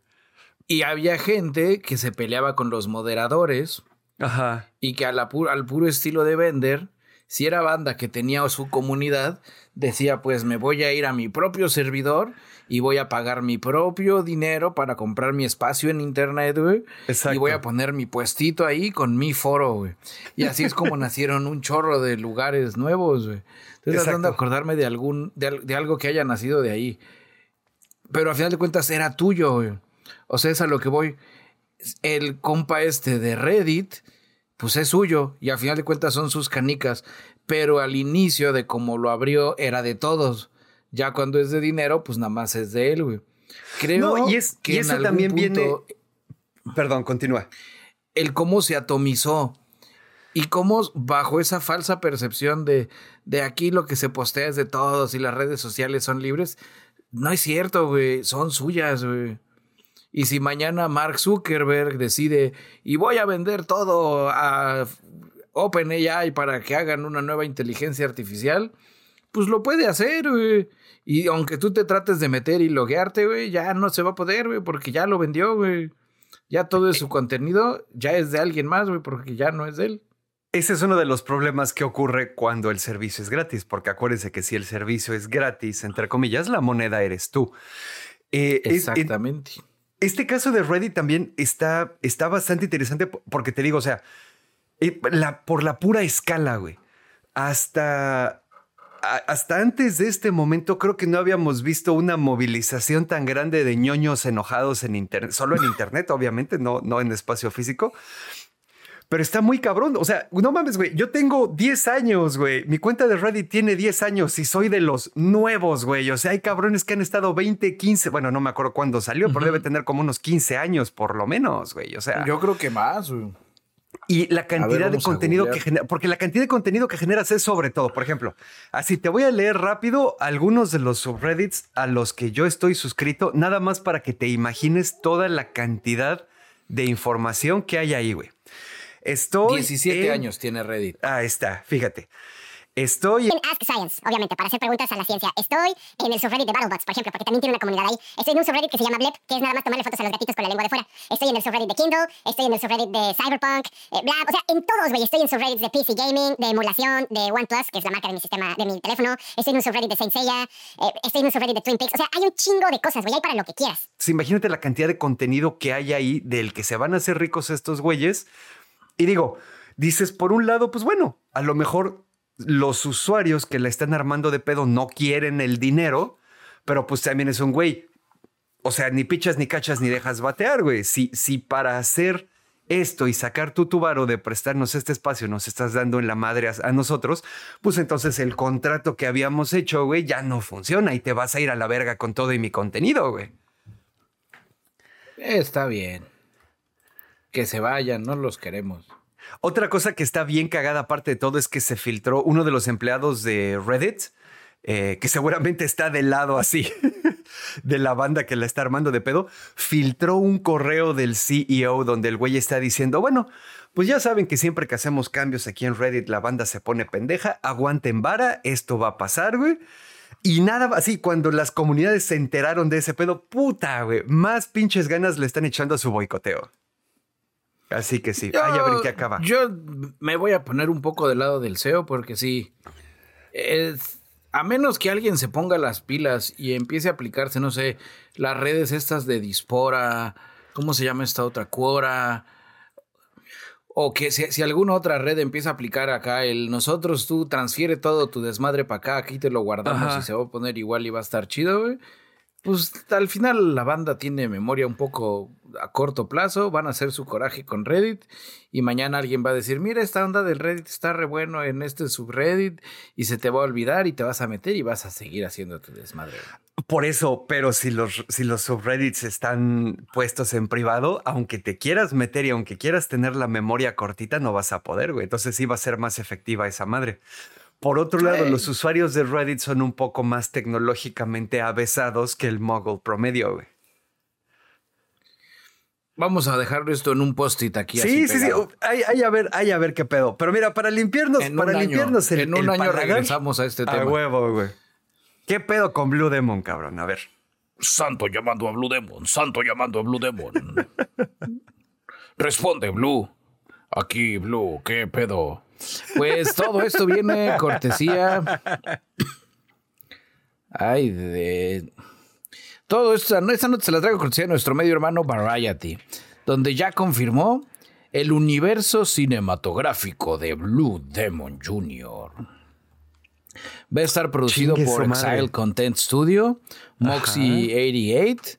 Y había gente que se peleaba con los moderadores. Ajá. Y que al puro estilo de vender Si era banda que tenía su comunidad, decía pues me voy a ir a mi propio servidor y voy a pagar mi propio dinero para comprar mi espacio en internet, güey. Y voy a poner mi puestito ahí con mi foro, güey. Y así es como (laughs) nacieron un chorro de lugares nuevos, güey. Estoy tratando de acordarme de algún, de, algo que haya nacido de ahí. Pero al final de cuentas era tuyo, güey. O sea, es a lo que voy. El compa este de Reddit pues es suyo y al final de cuentas son sus canicas, pero al inicio de cómo lo abrió era de todos. Ya cuando es de dinero, pues nada más es de él, güey. Creo y es, que eso también viene. Perdón, continúa. El cómo se atomizó y cómo bajo esa falsa percepción de, de aquí lo que se postea es de todos y las redes sociales son libres, no es cierto, güey, son suyas, güey. Y si mañana Mark Zuckerberg decide y voy a vender todo a OpenAI para que hagan una nueva inteligencia artificial, pues lo puede hacer, güey. Y aunque tú te trates de meter y loguearte, güey, ya no se va a poder, güey, porque ya lo vendió, güey. Ya todo su contenido ya es de alguien más, güey, porque ya no es de él. Ese es uno de los problemas que ocurre cuando el servicio es gratis, porque acuérdense que si el servicio es gratis, entre comillas, la moneda eres tú. Eh, Exactamente este caso de Reddit también está, está bastante interesante porque te digo, o sea, eh, la, por la pura escala, güey. Hasta, hasta antes de este momento creo que no habíamos visto una movilización tan grande de ñoños enojados en internet, solo en (laughs) internet, obviamente, no, no en espacio físico. Pero está muy cabrón. O sea, no mames, güey. Yo tengo 10 años, güey. Mi cuenta de Reddit tiene 10 años y soy de los nuevos, güey. O sea, hay cabrones que han estado 20, 15. Bueno, no me acuerdo cuándo salió, pero debe tener como unos 15 años por lo menos, güey. O sea. Yo creo que más, güey. Y la cantidad de contenido que genera, porque la cantidad de contenido que generas es sobre todo, por ejemplo, así te voy a leer rápido algunos de los subreddits a los que yo estoy suscrito, nada más para que te imagines toda la cantidad de información que hay ahí, güey. Estoy 17 años tiene Reddit. Ahí está, fíjate. Estoy en Ask Science, obviamente, para hacer preguntas a la ciencia. Estoy en el subreddit de BattleBots, por ejemplo, porque también tiene una comunidad ahí. Estoy en un subreddit que se llama Blep, que es nada más tomarle fotos a los gatitos con la lengua de fuera. Estoy en el subreddit de Kindle, estoy en el subreddit de Cyberpunk, eh, bla, o sea, en todos, güey. Estoy en subreddits de PC Gaming, de emulación, de OnePlus, que es la marca de mi sistema, de mi teléfono. Estoy en un subreddit de Saint Seiya, eh, estoy en un subreddit de Twin Peaks. O sea, hay un chingo de cosas, güey, hay para lo que quieras. Sí, imagínate la cantidad de contenido que hay ahí del que se van a hacer ricos estos güeyes. Y digo, dices, por un lado, pues bueno, a lo mejor los usuarios que la están armando de pedo no quieren el dinero, pero pues también es un güey. O sea, ni pichas, ni cachas, ni dejas batear, güey. Si, si para hacer esto y sacar tu tubaro de prestarnos este espacio nos estás dando en la madre a, nosotros, pues entonces el contrato que habíamos hecho, güey, ya no funciona y te vas a ir a la verga con todo y mi contenido, güey. Está bien. Que se vayan, no los queremos. Otra cosa que está bien cagada aparte de todo es que se filtró uno de los empleados de Reddit, eh, que seguramente está del lado así (laughs) de la banda que la está armando de pedo, filtró un correo del CEO donde el güey está diciendo, bueno, pues ya saben que siempre que hacemos cambios aquí en Reddit la banda se pone pendeja, aguanten vara, esto va a pasar, güey. Y nada así, cuando las comunidades se enteraron de ese pedo, puta, güey, más pinches ganas le están echando a su boicoteo. Así que sí, yo, a ver qué acaba. Yo me voy a poner un poco del lado del SEO porque sí. a menos que alguien se ponga las pilas y empiece a aplicarse, no sé, las redes estas de Dispora, ¿cómo se llama esta otra? Quora. O que si, alguna otra red empieza a aplicar acá el nosotros tú transfiere todo tu desmadre para acá, aquí te lo guardamos y se va a poner igual y va a estar chido, güey. Pues al final la banda tiene memoria un poco a corto plazo, van a hacer su coraje con Reddit y mañana alguien va a decir, mira, esta onda del Reddit está re bueno en este subreddit y se te va a olvidar y te vas a meter y vas a seguir haciendo tu desmadre. Por eso, pero si los, si los subreddits están puestos en privado, aunque te quieras meter y aunque quieras tener la memoria cortita, no vas a poder, güey. Entonces sí va a ser más efectiva esa madre. Por otro lado, los usuarios de Reddit son un poco más tecnológicamente avesados que el muggle promedio, güey. Vamos a dejarlo esto en un post-it aquí. Sí, sí, sí. Hay, a ver, hay a ver qué pedo. Pero mira, para limpiarnos, para limpiarnos el, En un año regresamos a este tema. A huevo, güey. ¿Qué pedo con Blue Demon, cabrón? A ver. Santo llamando a Blue Demon, Santo llamando a Blue Demon. (laughs) Responde, Blue. Aquí, Blue, ¿qué pedo? Pues todo esto viene cortesía. Ay, de. Todo esto, esta noche se la traigo cortesía de nuestro medio hermano Variety, donde ya confirmó el universo cinematográfico de Blue Demon Jr. Va a estar producido por Exile Content Studio, Moxie 88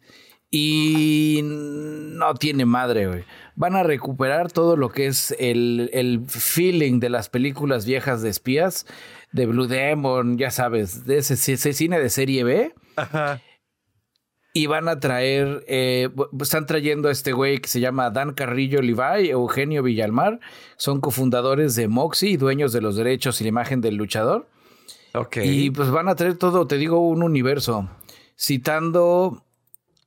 y no tiene madre, güey. Van a recuperar todo lo que es el, el, feeling de las películas viejas de espías, de Blue Demon, ya sabes, de ese, cine de serie B. Ajá. Y van a traer, eh, están trayendo a este güey que se llama Dan Carrillo Levi, Eugenio Villalmar. Son cofundadores de Moxie y dueños de los derechos y la imagen del luchador. Ok. Y pues van a traer todo, te digo, un universo. Citando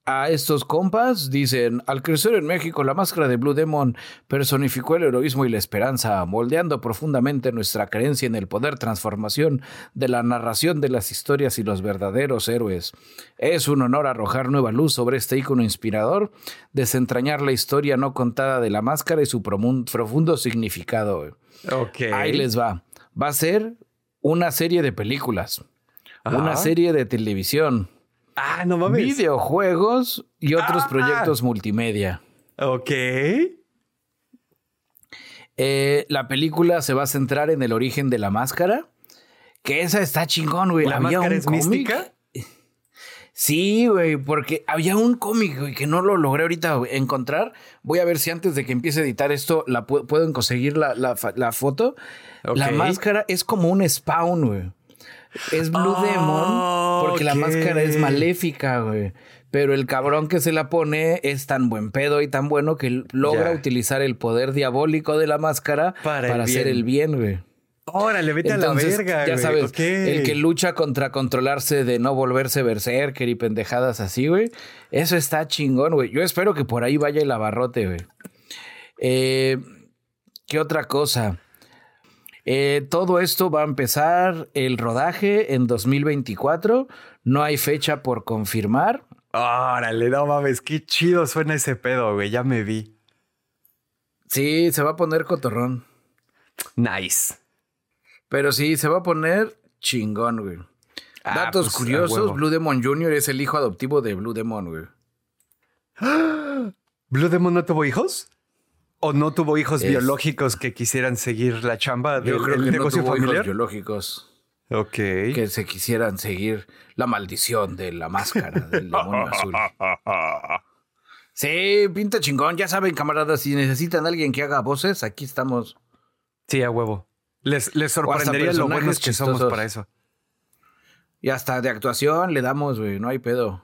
a estos compas dicen, al crecer en México, la máscara de Blue Demon personificó el heroísmo y la esperanza, moldeando profundamente nuestra creencia en el poder transformación de la narración de las historias y los verdaderos héroes. Es un honor arrojar nueva luz sobre este ícono inspirador, desentrañar la historia no contada de la máscara y su profundo significado. Ahí les va. Va a ser una serie de películas, una serie de televisión Ah, no mames. Videojuegos y otros ah. proyectos multimedia. Ok. Eh, la película se va a centrar en el origen de la máscara. Que esa está chingón, güey. ¿La máscara es mística? Sí, güey, porque había un cómic, güey, que no lo logré ahorita encontrar. Voy a ver si antes de que empiece a editar esto la puedo conseguir la, foto. La máscara es como un spawn, güey. Es Blue Demon porque la máscara es maléfica, güey. Pero el cabrón que se la pone es tan buen pedo y tan bueno que logra utilizar el poder diabólico de la máscara para, hacer el bien, güey. Órale, vete a la verga, Ya sabes, el que lucha contra controlarse de no volverse berserker y pendejadas así, güey. Eso está chingón, güey. Yo espero que por ahí vaya el abarrote, güey. Eh, ¿Qué otra cosa? Eh, todo esto va a empezar el rodaje en 2024. No hay fecha por confirmar. Órale, no mames, qué chido suena ese pedo, güey. Ya me vi. Sí, se va a poner cotorrón. Nice. Pero sí, se va a poner chingón, güey. Ah, Datos pues, curiosos: Blue Demon Jr. es el hijo adoptivo de Blue Demon, güey. (gasps) ¿Blue Demon no tuvo hijos? ¿O no tuvo hijos biológicos que quisieran seguir la chamba del negocio no tuvo familiar? Hijos biológicos. Ok. Que se quisieran seguir la maldición de la máscara del (laughs) demonio azul. Sí, pinta chingón. Ya saben, camaradas, si necesitan a alguien que haga voces, aquí estamos. Sí, a huevo. Les, les sorprendería lo buenos que somos para eso. Y hasta de actuación le damos, güey, no hay pedo.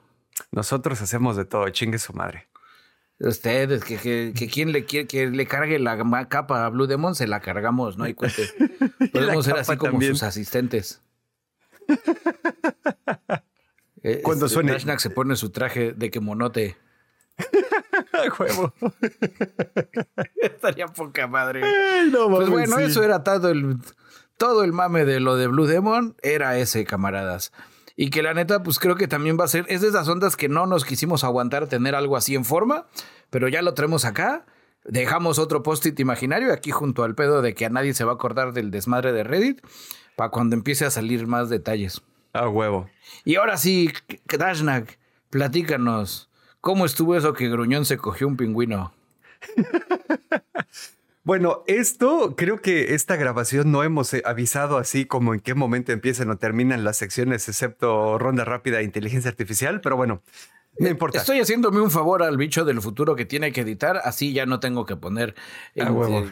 Nosotros hacemos de todo, chingue su madre. Ustedes, que, que, quien le quiere que le cargue la capa a Blue Demon, se la cargamos, no hay cuente. (laughs) Podemos ser así como sus asistentes. (laughs) Cuando este, suene. se pone su traje de que monote. juego. Estaría poca madre. pues bueno, eso era todo el, todo el mame de lo de Blue Demon. Era ese, camaradas. Y que la neta, pues creo que también va a ser, es de esas ondas que no nos quisimos aguantar tener algo así en forma, pero ya lo traemos acá. Dejamos otro post-it imaginario aquí junto al pedo de que a nadie se va a acordar del desmadre de Reddit para cuando empiece a salir más detalles. A huevo. Y ahora sí, Dashnak, platícanos, ¿cómo estuvo eso que Gruñón se cogió un pingüino? (laughs) Bueno, esto creo que esta grabación no hemos eh, avisado así como en qué momento empiezan o terminan las secciones, excepto ronda rápida de inteligencia artificial, pero bueno, no importa. Estoy haciéndome un favor al bicho del futuro que tiene que editar, así ya no tengo que poner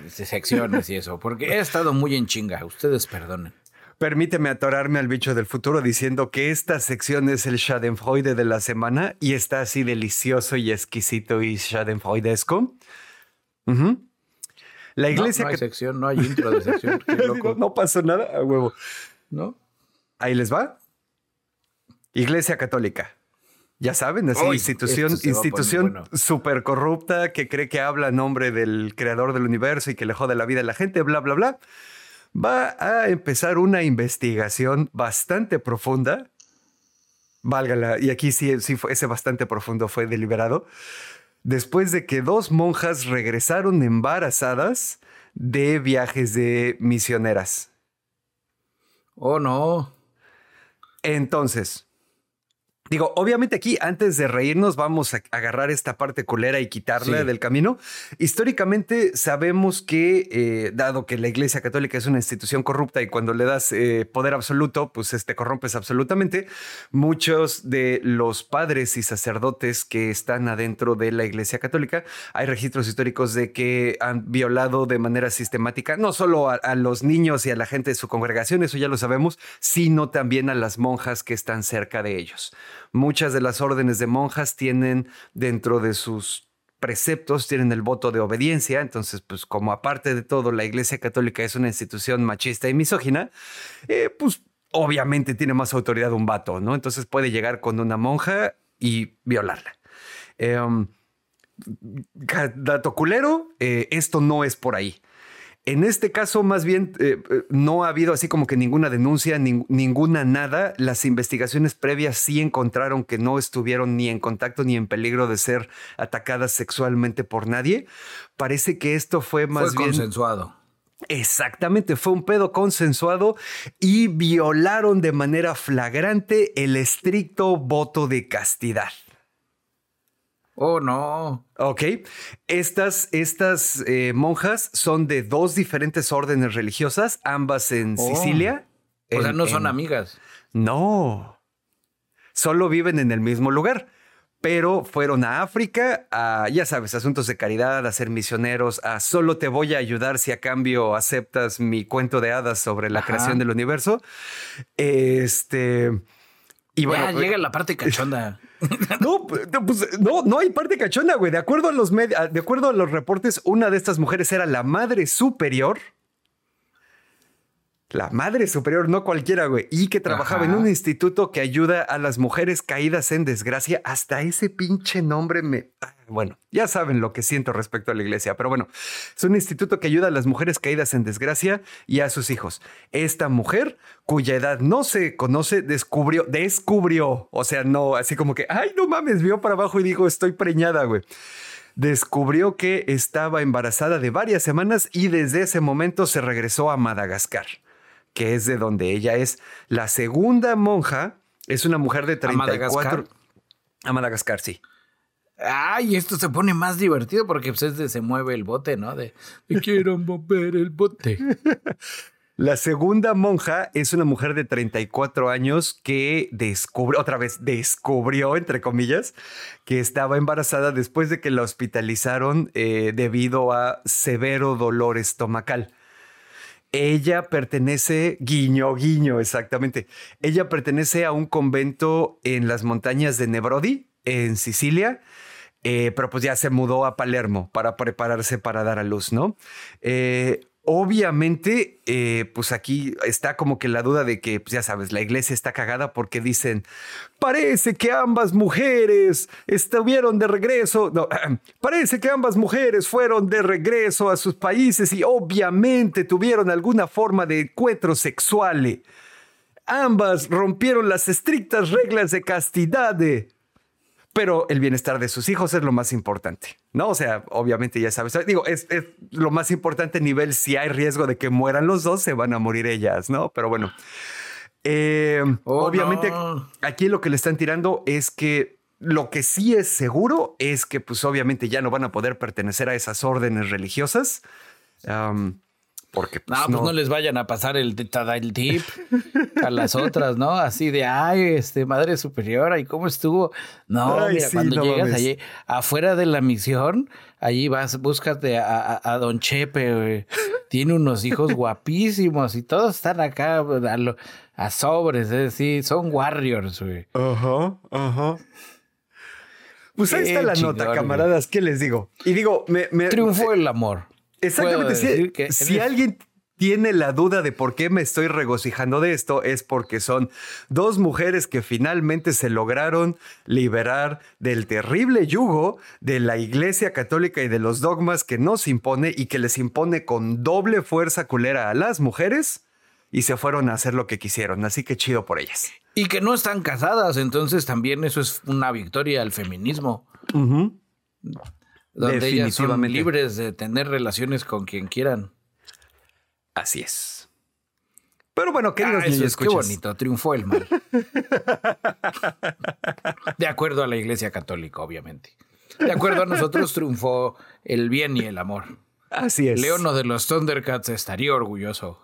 secciones y eso, porque he estado muy en chinga, ustedes perdonen. Permíteme atorarme al bicho del futuro diciendo que esta sección es el Schadenfreude de la semana y está así delicioso y exquisito y Schadenfreudesco. La iglesia. No, hay sección, no hay intro de sección. (laughs) no, pasó nada, a huevo. ¿No? Ahí les va. Iglesia Católica. Ya saben, así institución, institución súper corrupta que cree que habla en nombre del creador del universo y que le jode la vida a la gente, bla, bla, bla. Va a empezar una investigación bastante profunda. Válgala, y aquí sí, sí fue, ese bastante profundo fue deliberado después de que dos monjas regresaron embarazadas de viajes de misioneras. Oh, no. Entonces, Digo, obviamente aquí, antes de reírnos, vamos a agarrar esta parte culera y quitarla del camino. Históricamente sabemos que, eh, dado que la Iglesia Católica es una institución corrupta y cuando le das eh, poder absoluto, pues te este, corrompes absolutamente, muchos de los padres y sacerdotes que están adentro de la Iglesia Católica, hay registros históricos de que han violado de manera sistemática no solo a, a los niños y a la gente de su congregación, eso ya lo sabemos, sino también a las monjas que están cerca de ellos. Muchas de las órdenes de monjas tienen dentro de sus preceptos tienen el voto de obediencia, entonces pues como aparte de todo la Iglesia Católica es una institución machista y misógina, eh, pues obviamente tiene más autoridad un vato, ¿no? Entonces puede llegar con una monja y violarla. Em, dato culero, eh, esto no es por ahí. En este caso, más bien, eh, eh, no ha habido así como que ninguna denuncia, ninguna nada. Las investigaciones previas sí encontraron que no estuvieron ni en contacto ni en peligro de ser atacadas sexualmente por nadie. Parece que esto fue más bien... consensuado. Exactamente, fue un pedo consensuado y violaron de manera flagrante el estricto voto de castidad. Oh, no. Ok. Estas, estas eh, monjas son de dos diferentes órdenes religiosas, ambas en oh. Sicilia. O sea, no son amigas. No. Solo viven en el mismo lugar. Pero fueron a África a, ya sabes, asuntos de caridad, a ser misioneros, a solo te voy a ayudar si a cambio aceptas mi cuento de hadas sobre la creación del universo. Este. Y bueno, ya llega la parte cachonda. (laughs) (laughs) No, pues, no, no hay parte cachona, güey. De acuerdo a los de acuerdo a los reportes, una de estas mujeres era la madre superior. La madre superior, no cualquiera, güey. Y que trabajaba en un instituto que ayuda a las mujeres caídas en desgracia. Hasta ese pinche nombre me. Bueno, ya saben lo que siento respecto a la iglesia, pero bueno, es un instituto que ayuda a las mujeres caídas en desgracia y a sus hijos. Esta mujer, cuya edad no se conoce, descubrió, descubrió, o sea, no, así como que, ay, no mames, vio para abajo y dijo, estoy preñada, güey. Descubrió que estaba embarazada de varias semanas y desde ese momento se regresó a Madagascar, que es de donde ella es. La segunda monja es una mujer de 34. ¿A Madagascar? A Madagascar, sí. Ay, esto se pone más divertido porque pues, se mueve el bote, ¿no? De, quiero mover el bote. (laughs) La segunda monja es una mujer de 34 años que descubrió, otra vez descubrió, entre comillas, que estaba embarazada después de que la hospitalizaron eh, debido a severo dolor estomacal. Ella pertenece, guiño, guiño, exactamente. Ella pertenece a un convento en las montañas de Nebrodi, en Sicilia, eh, pero pues ya se mudó a Palermo para prepararse para dar a luz, ¿no? Eh, obviamente, eh, pues aquí está como que la duda de que, pues ya sabes, la iglesia está cagada porque dicen, parece que ambas mujeres estuvieron de regreso, no, (clears throat) parece que ambas mujeres fueron de regreso a sus países y obviamente tuvieron alguna forma de encuentro sexual. Ambas rompieron las estrictas reglas de castidad pero el bienestar de sus hijos es lo más importante, ¿no? O sea, obviamente ya sabes, digo, es, lo más importante a nivel si hay riesgo de que mueran los dos, se van a morir ellas, ¿no? Pero bueno, eh, oh, obviamente aquí lo que le están tirando es que lo que sí es seguro es que pues obviamente ya no van a poder pertenecer a esas órdenes religiosas. Porque pues, no, pues no les vayan a pasar el, el tip a las otras, ¿no? Así de, ay, este, madre superiora, ¿y cómo estuvo? No, mira, cuando llegas allí, afuera de la misión, allí vas, búscate a, a, Don Chepe, tiene unos hijos guapísimos y todos están acá a, a sobres, es decir, son warriors, güey. Ajá, ajá. Pues ahí está la nota, camaradas, ¿qué les digo? Y digo, me... me Triunfó el amor. Exactamente. Si, si alguien tiene la duda de por qué me estoy regocijando de esto, es porque son dos mujeres que finalmente se lograron liberar del terrible yugo de la Iglesia Católica y de los dogmas que nos impone y que les impone con doble fuerza culera a las mujeres y se fueron a hacer lo que quisieron. Así que chido por ellas. Y que no están casadas, entonces también eso es una victoria al feminismo. Donde ellas son libres de tener relaciones con quien quieran. Así es. Pero bueno, queridos ah, niños, qué bonito, triunfó el mal. (laughs) de acuerdo a la Iglesia Católica, obviamente. De acuerdo a nosotros, triunfó el bien y el amor. Así es. Leono de los Thundercats estaría orgulloso.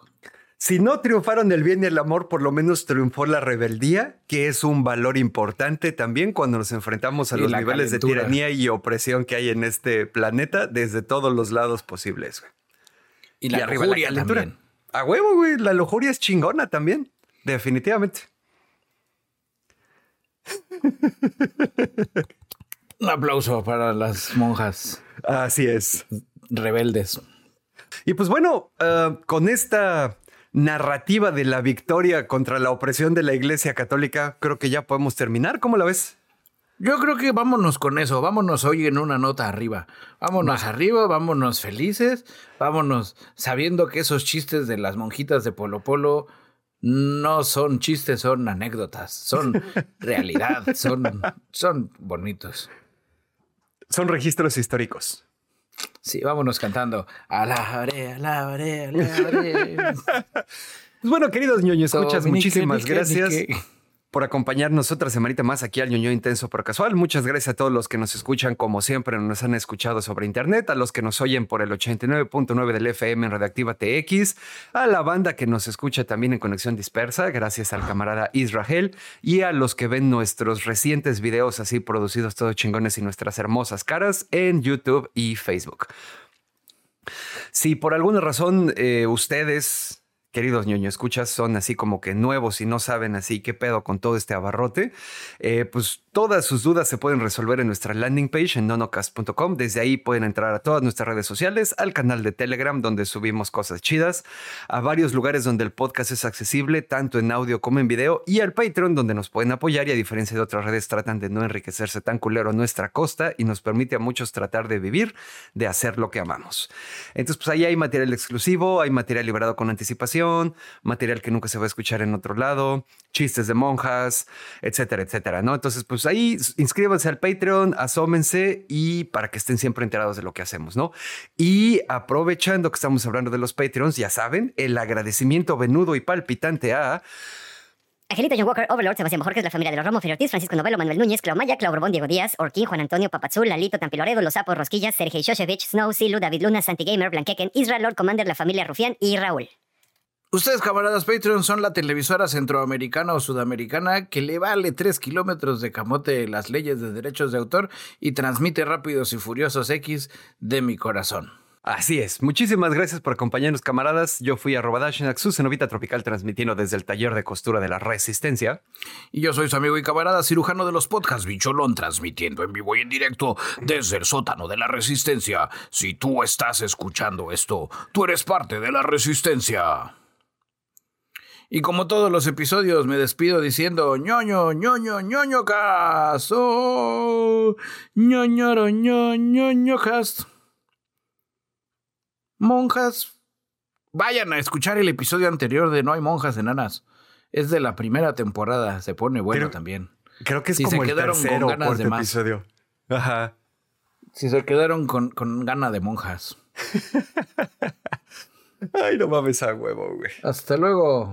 Si no triunfaron el bien y el amor, por lo menos triunfó la rebeldía, que es un valor importante también cuando nos enfrentamos a los niveles de tiranía y opresión que hay en este planeta desde todos los lados posibles. Y la lujuria también. A huevo, güey. La lujuria es chingona también. Definitivamente. Un aplauso para las monjas. Así es. Rebeldes. Y pues bueno, eh, con esta narrativa de la victoria contra la opresión de la Iglesia Católica, creo que ya podemos terminar. ¿Cómo la ves? Yo creo que vámonos con eso, vámonos hoy en una nota arriba. Vámonos arriba, vámonos felices, vámonos sabiendo que esos chistes de las monjitas de Polo Polo no son chistes, son anécdotas, son (laughs) realidad, son, son bonitos. Son registros históricos. Sí, vámonos cantando. Alabaré, alabaré, alabaré. (laughs) pues bueno, queridos ñoños, escuchas, muchísimas gracias por acompañarnos otra semanita más aquí al ñoño intenso pero casual. Muchas gracias a todos los que nos escuchan como siempre nos han escuchado sobre internet, a los que nos oyen por el 89.9 del FM en Redactiva TX, a la banda que nos escucha también en Conexión Dispersa, gracias al camarada Israel y a los que ven nuestros recientes videos así producidos todos chingones y nuestras hermosas caras en YouTube y Facebook. Si por alguna razón eh, ustedes queridos ñoño escuchas, son así como que nuevos y no saben así qué pedo con todo este abarrote, eh, pues todas sus dudas se pueden resolver en nuestra landing page en nonocast.com. Desde ahí pueden entrar a todas nuestras redes sociales, al canal de Telegram donde subimos cosas chidas, a varios lugares donde el podcast es accesible, tanto en audio como en video, y al Patreon donde nos pueden apoyar y a diferencia de otras redes tratan de no enriquecerse tan culero a nuestra costa y nos permite a muchos tratar de vivir, de hacer lo que amamos. Entonces, pues ahí hay material exclusivo, hay material liberado con anticipación material que nunca se va a escuchar en otro lado, chistes de monjas, etcétera, etcétera, ¿no? Entonces, pues ahí inscríbanse al Patreon, asómense y para que estén siempre enterados de lo que hacemos, ¿no? Y aprovechando que estamos hablando de los Patreons, ya saben, el agradecimiento venudo y palpitante a... Angelito John Walker, Overlord, Sebastián Jorge, la familia de los Romo, Ferrotis, Francisco Novelo, Manuel Núñez, Clau Maya, Clau Diego Díaz, Orquín, Juan Antonio, Papazul, Lalito, Tampiloredo, Los Sapos, Rosquillas, Sergei Shoshevich, Snow, Silu, David Luna, Santi Gamer, Blanqueken, Israel Lord Commander, la familia Rufián y Raúl. Ustedes, camaradas Patreon, son la televisora centroamericana o sudamericana que le vale tres kilómetros de camote las leyes de derechos de autor y transmite rápidos y furiosos X de mi corazón. Así es. Muchísimas gracias por acompañarnos, camaradas. Yo fui a Robadashnak, su cenovita tropical, transmitiendo desde el taller de costura de la Resistencia. Y yo soy su amigo y camarada cirujano de los podcasts, Bicholón, transmitiendo en vivo y en directo desde el sótano de la Resistencia. Si tú estás escuchando esto, tú eres parte de la Resistencia. Y como todos los episodios, me despido diciendo ñoño, ñoño, ñoño caso. ñoñoro, ñoño, cast. Monjas. Vayan a escuchar el episodio anterior de No hay monjas enanas. Es de la primera temporada, se pone bueno también. Creo que es como se el quedaron con ganas de más. episodio. Ajá. Si se quedaron con, con gana de monjas. (laughs) Ay, no mames a huevo, güey. Hasta luego.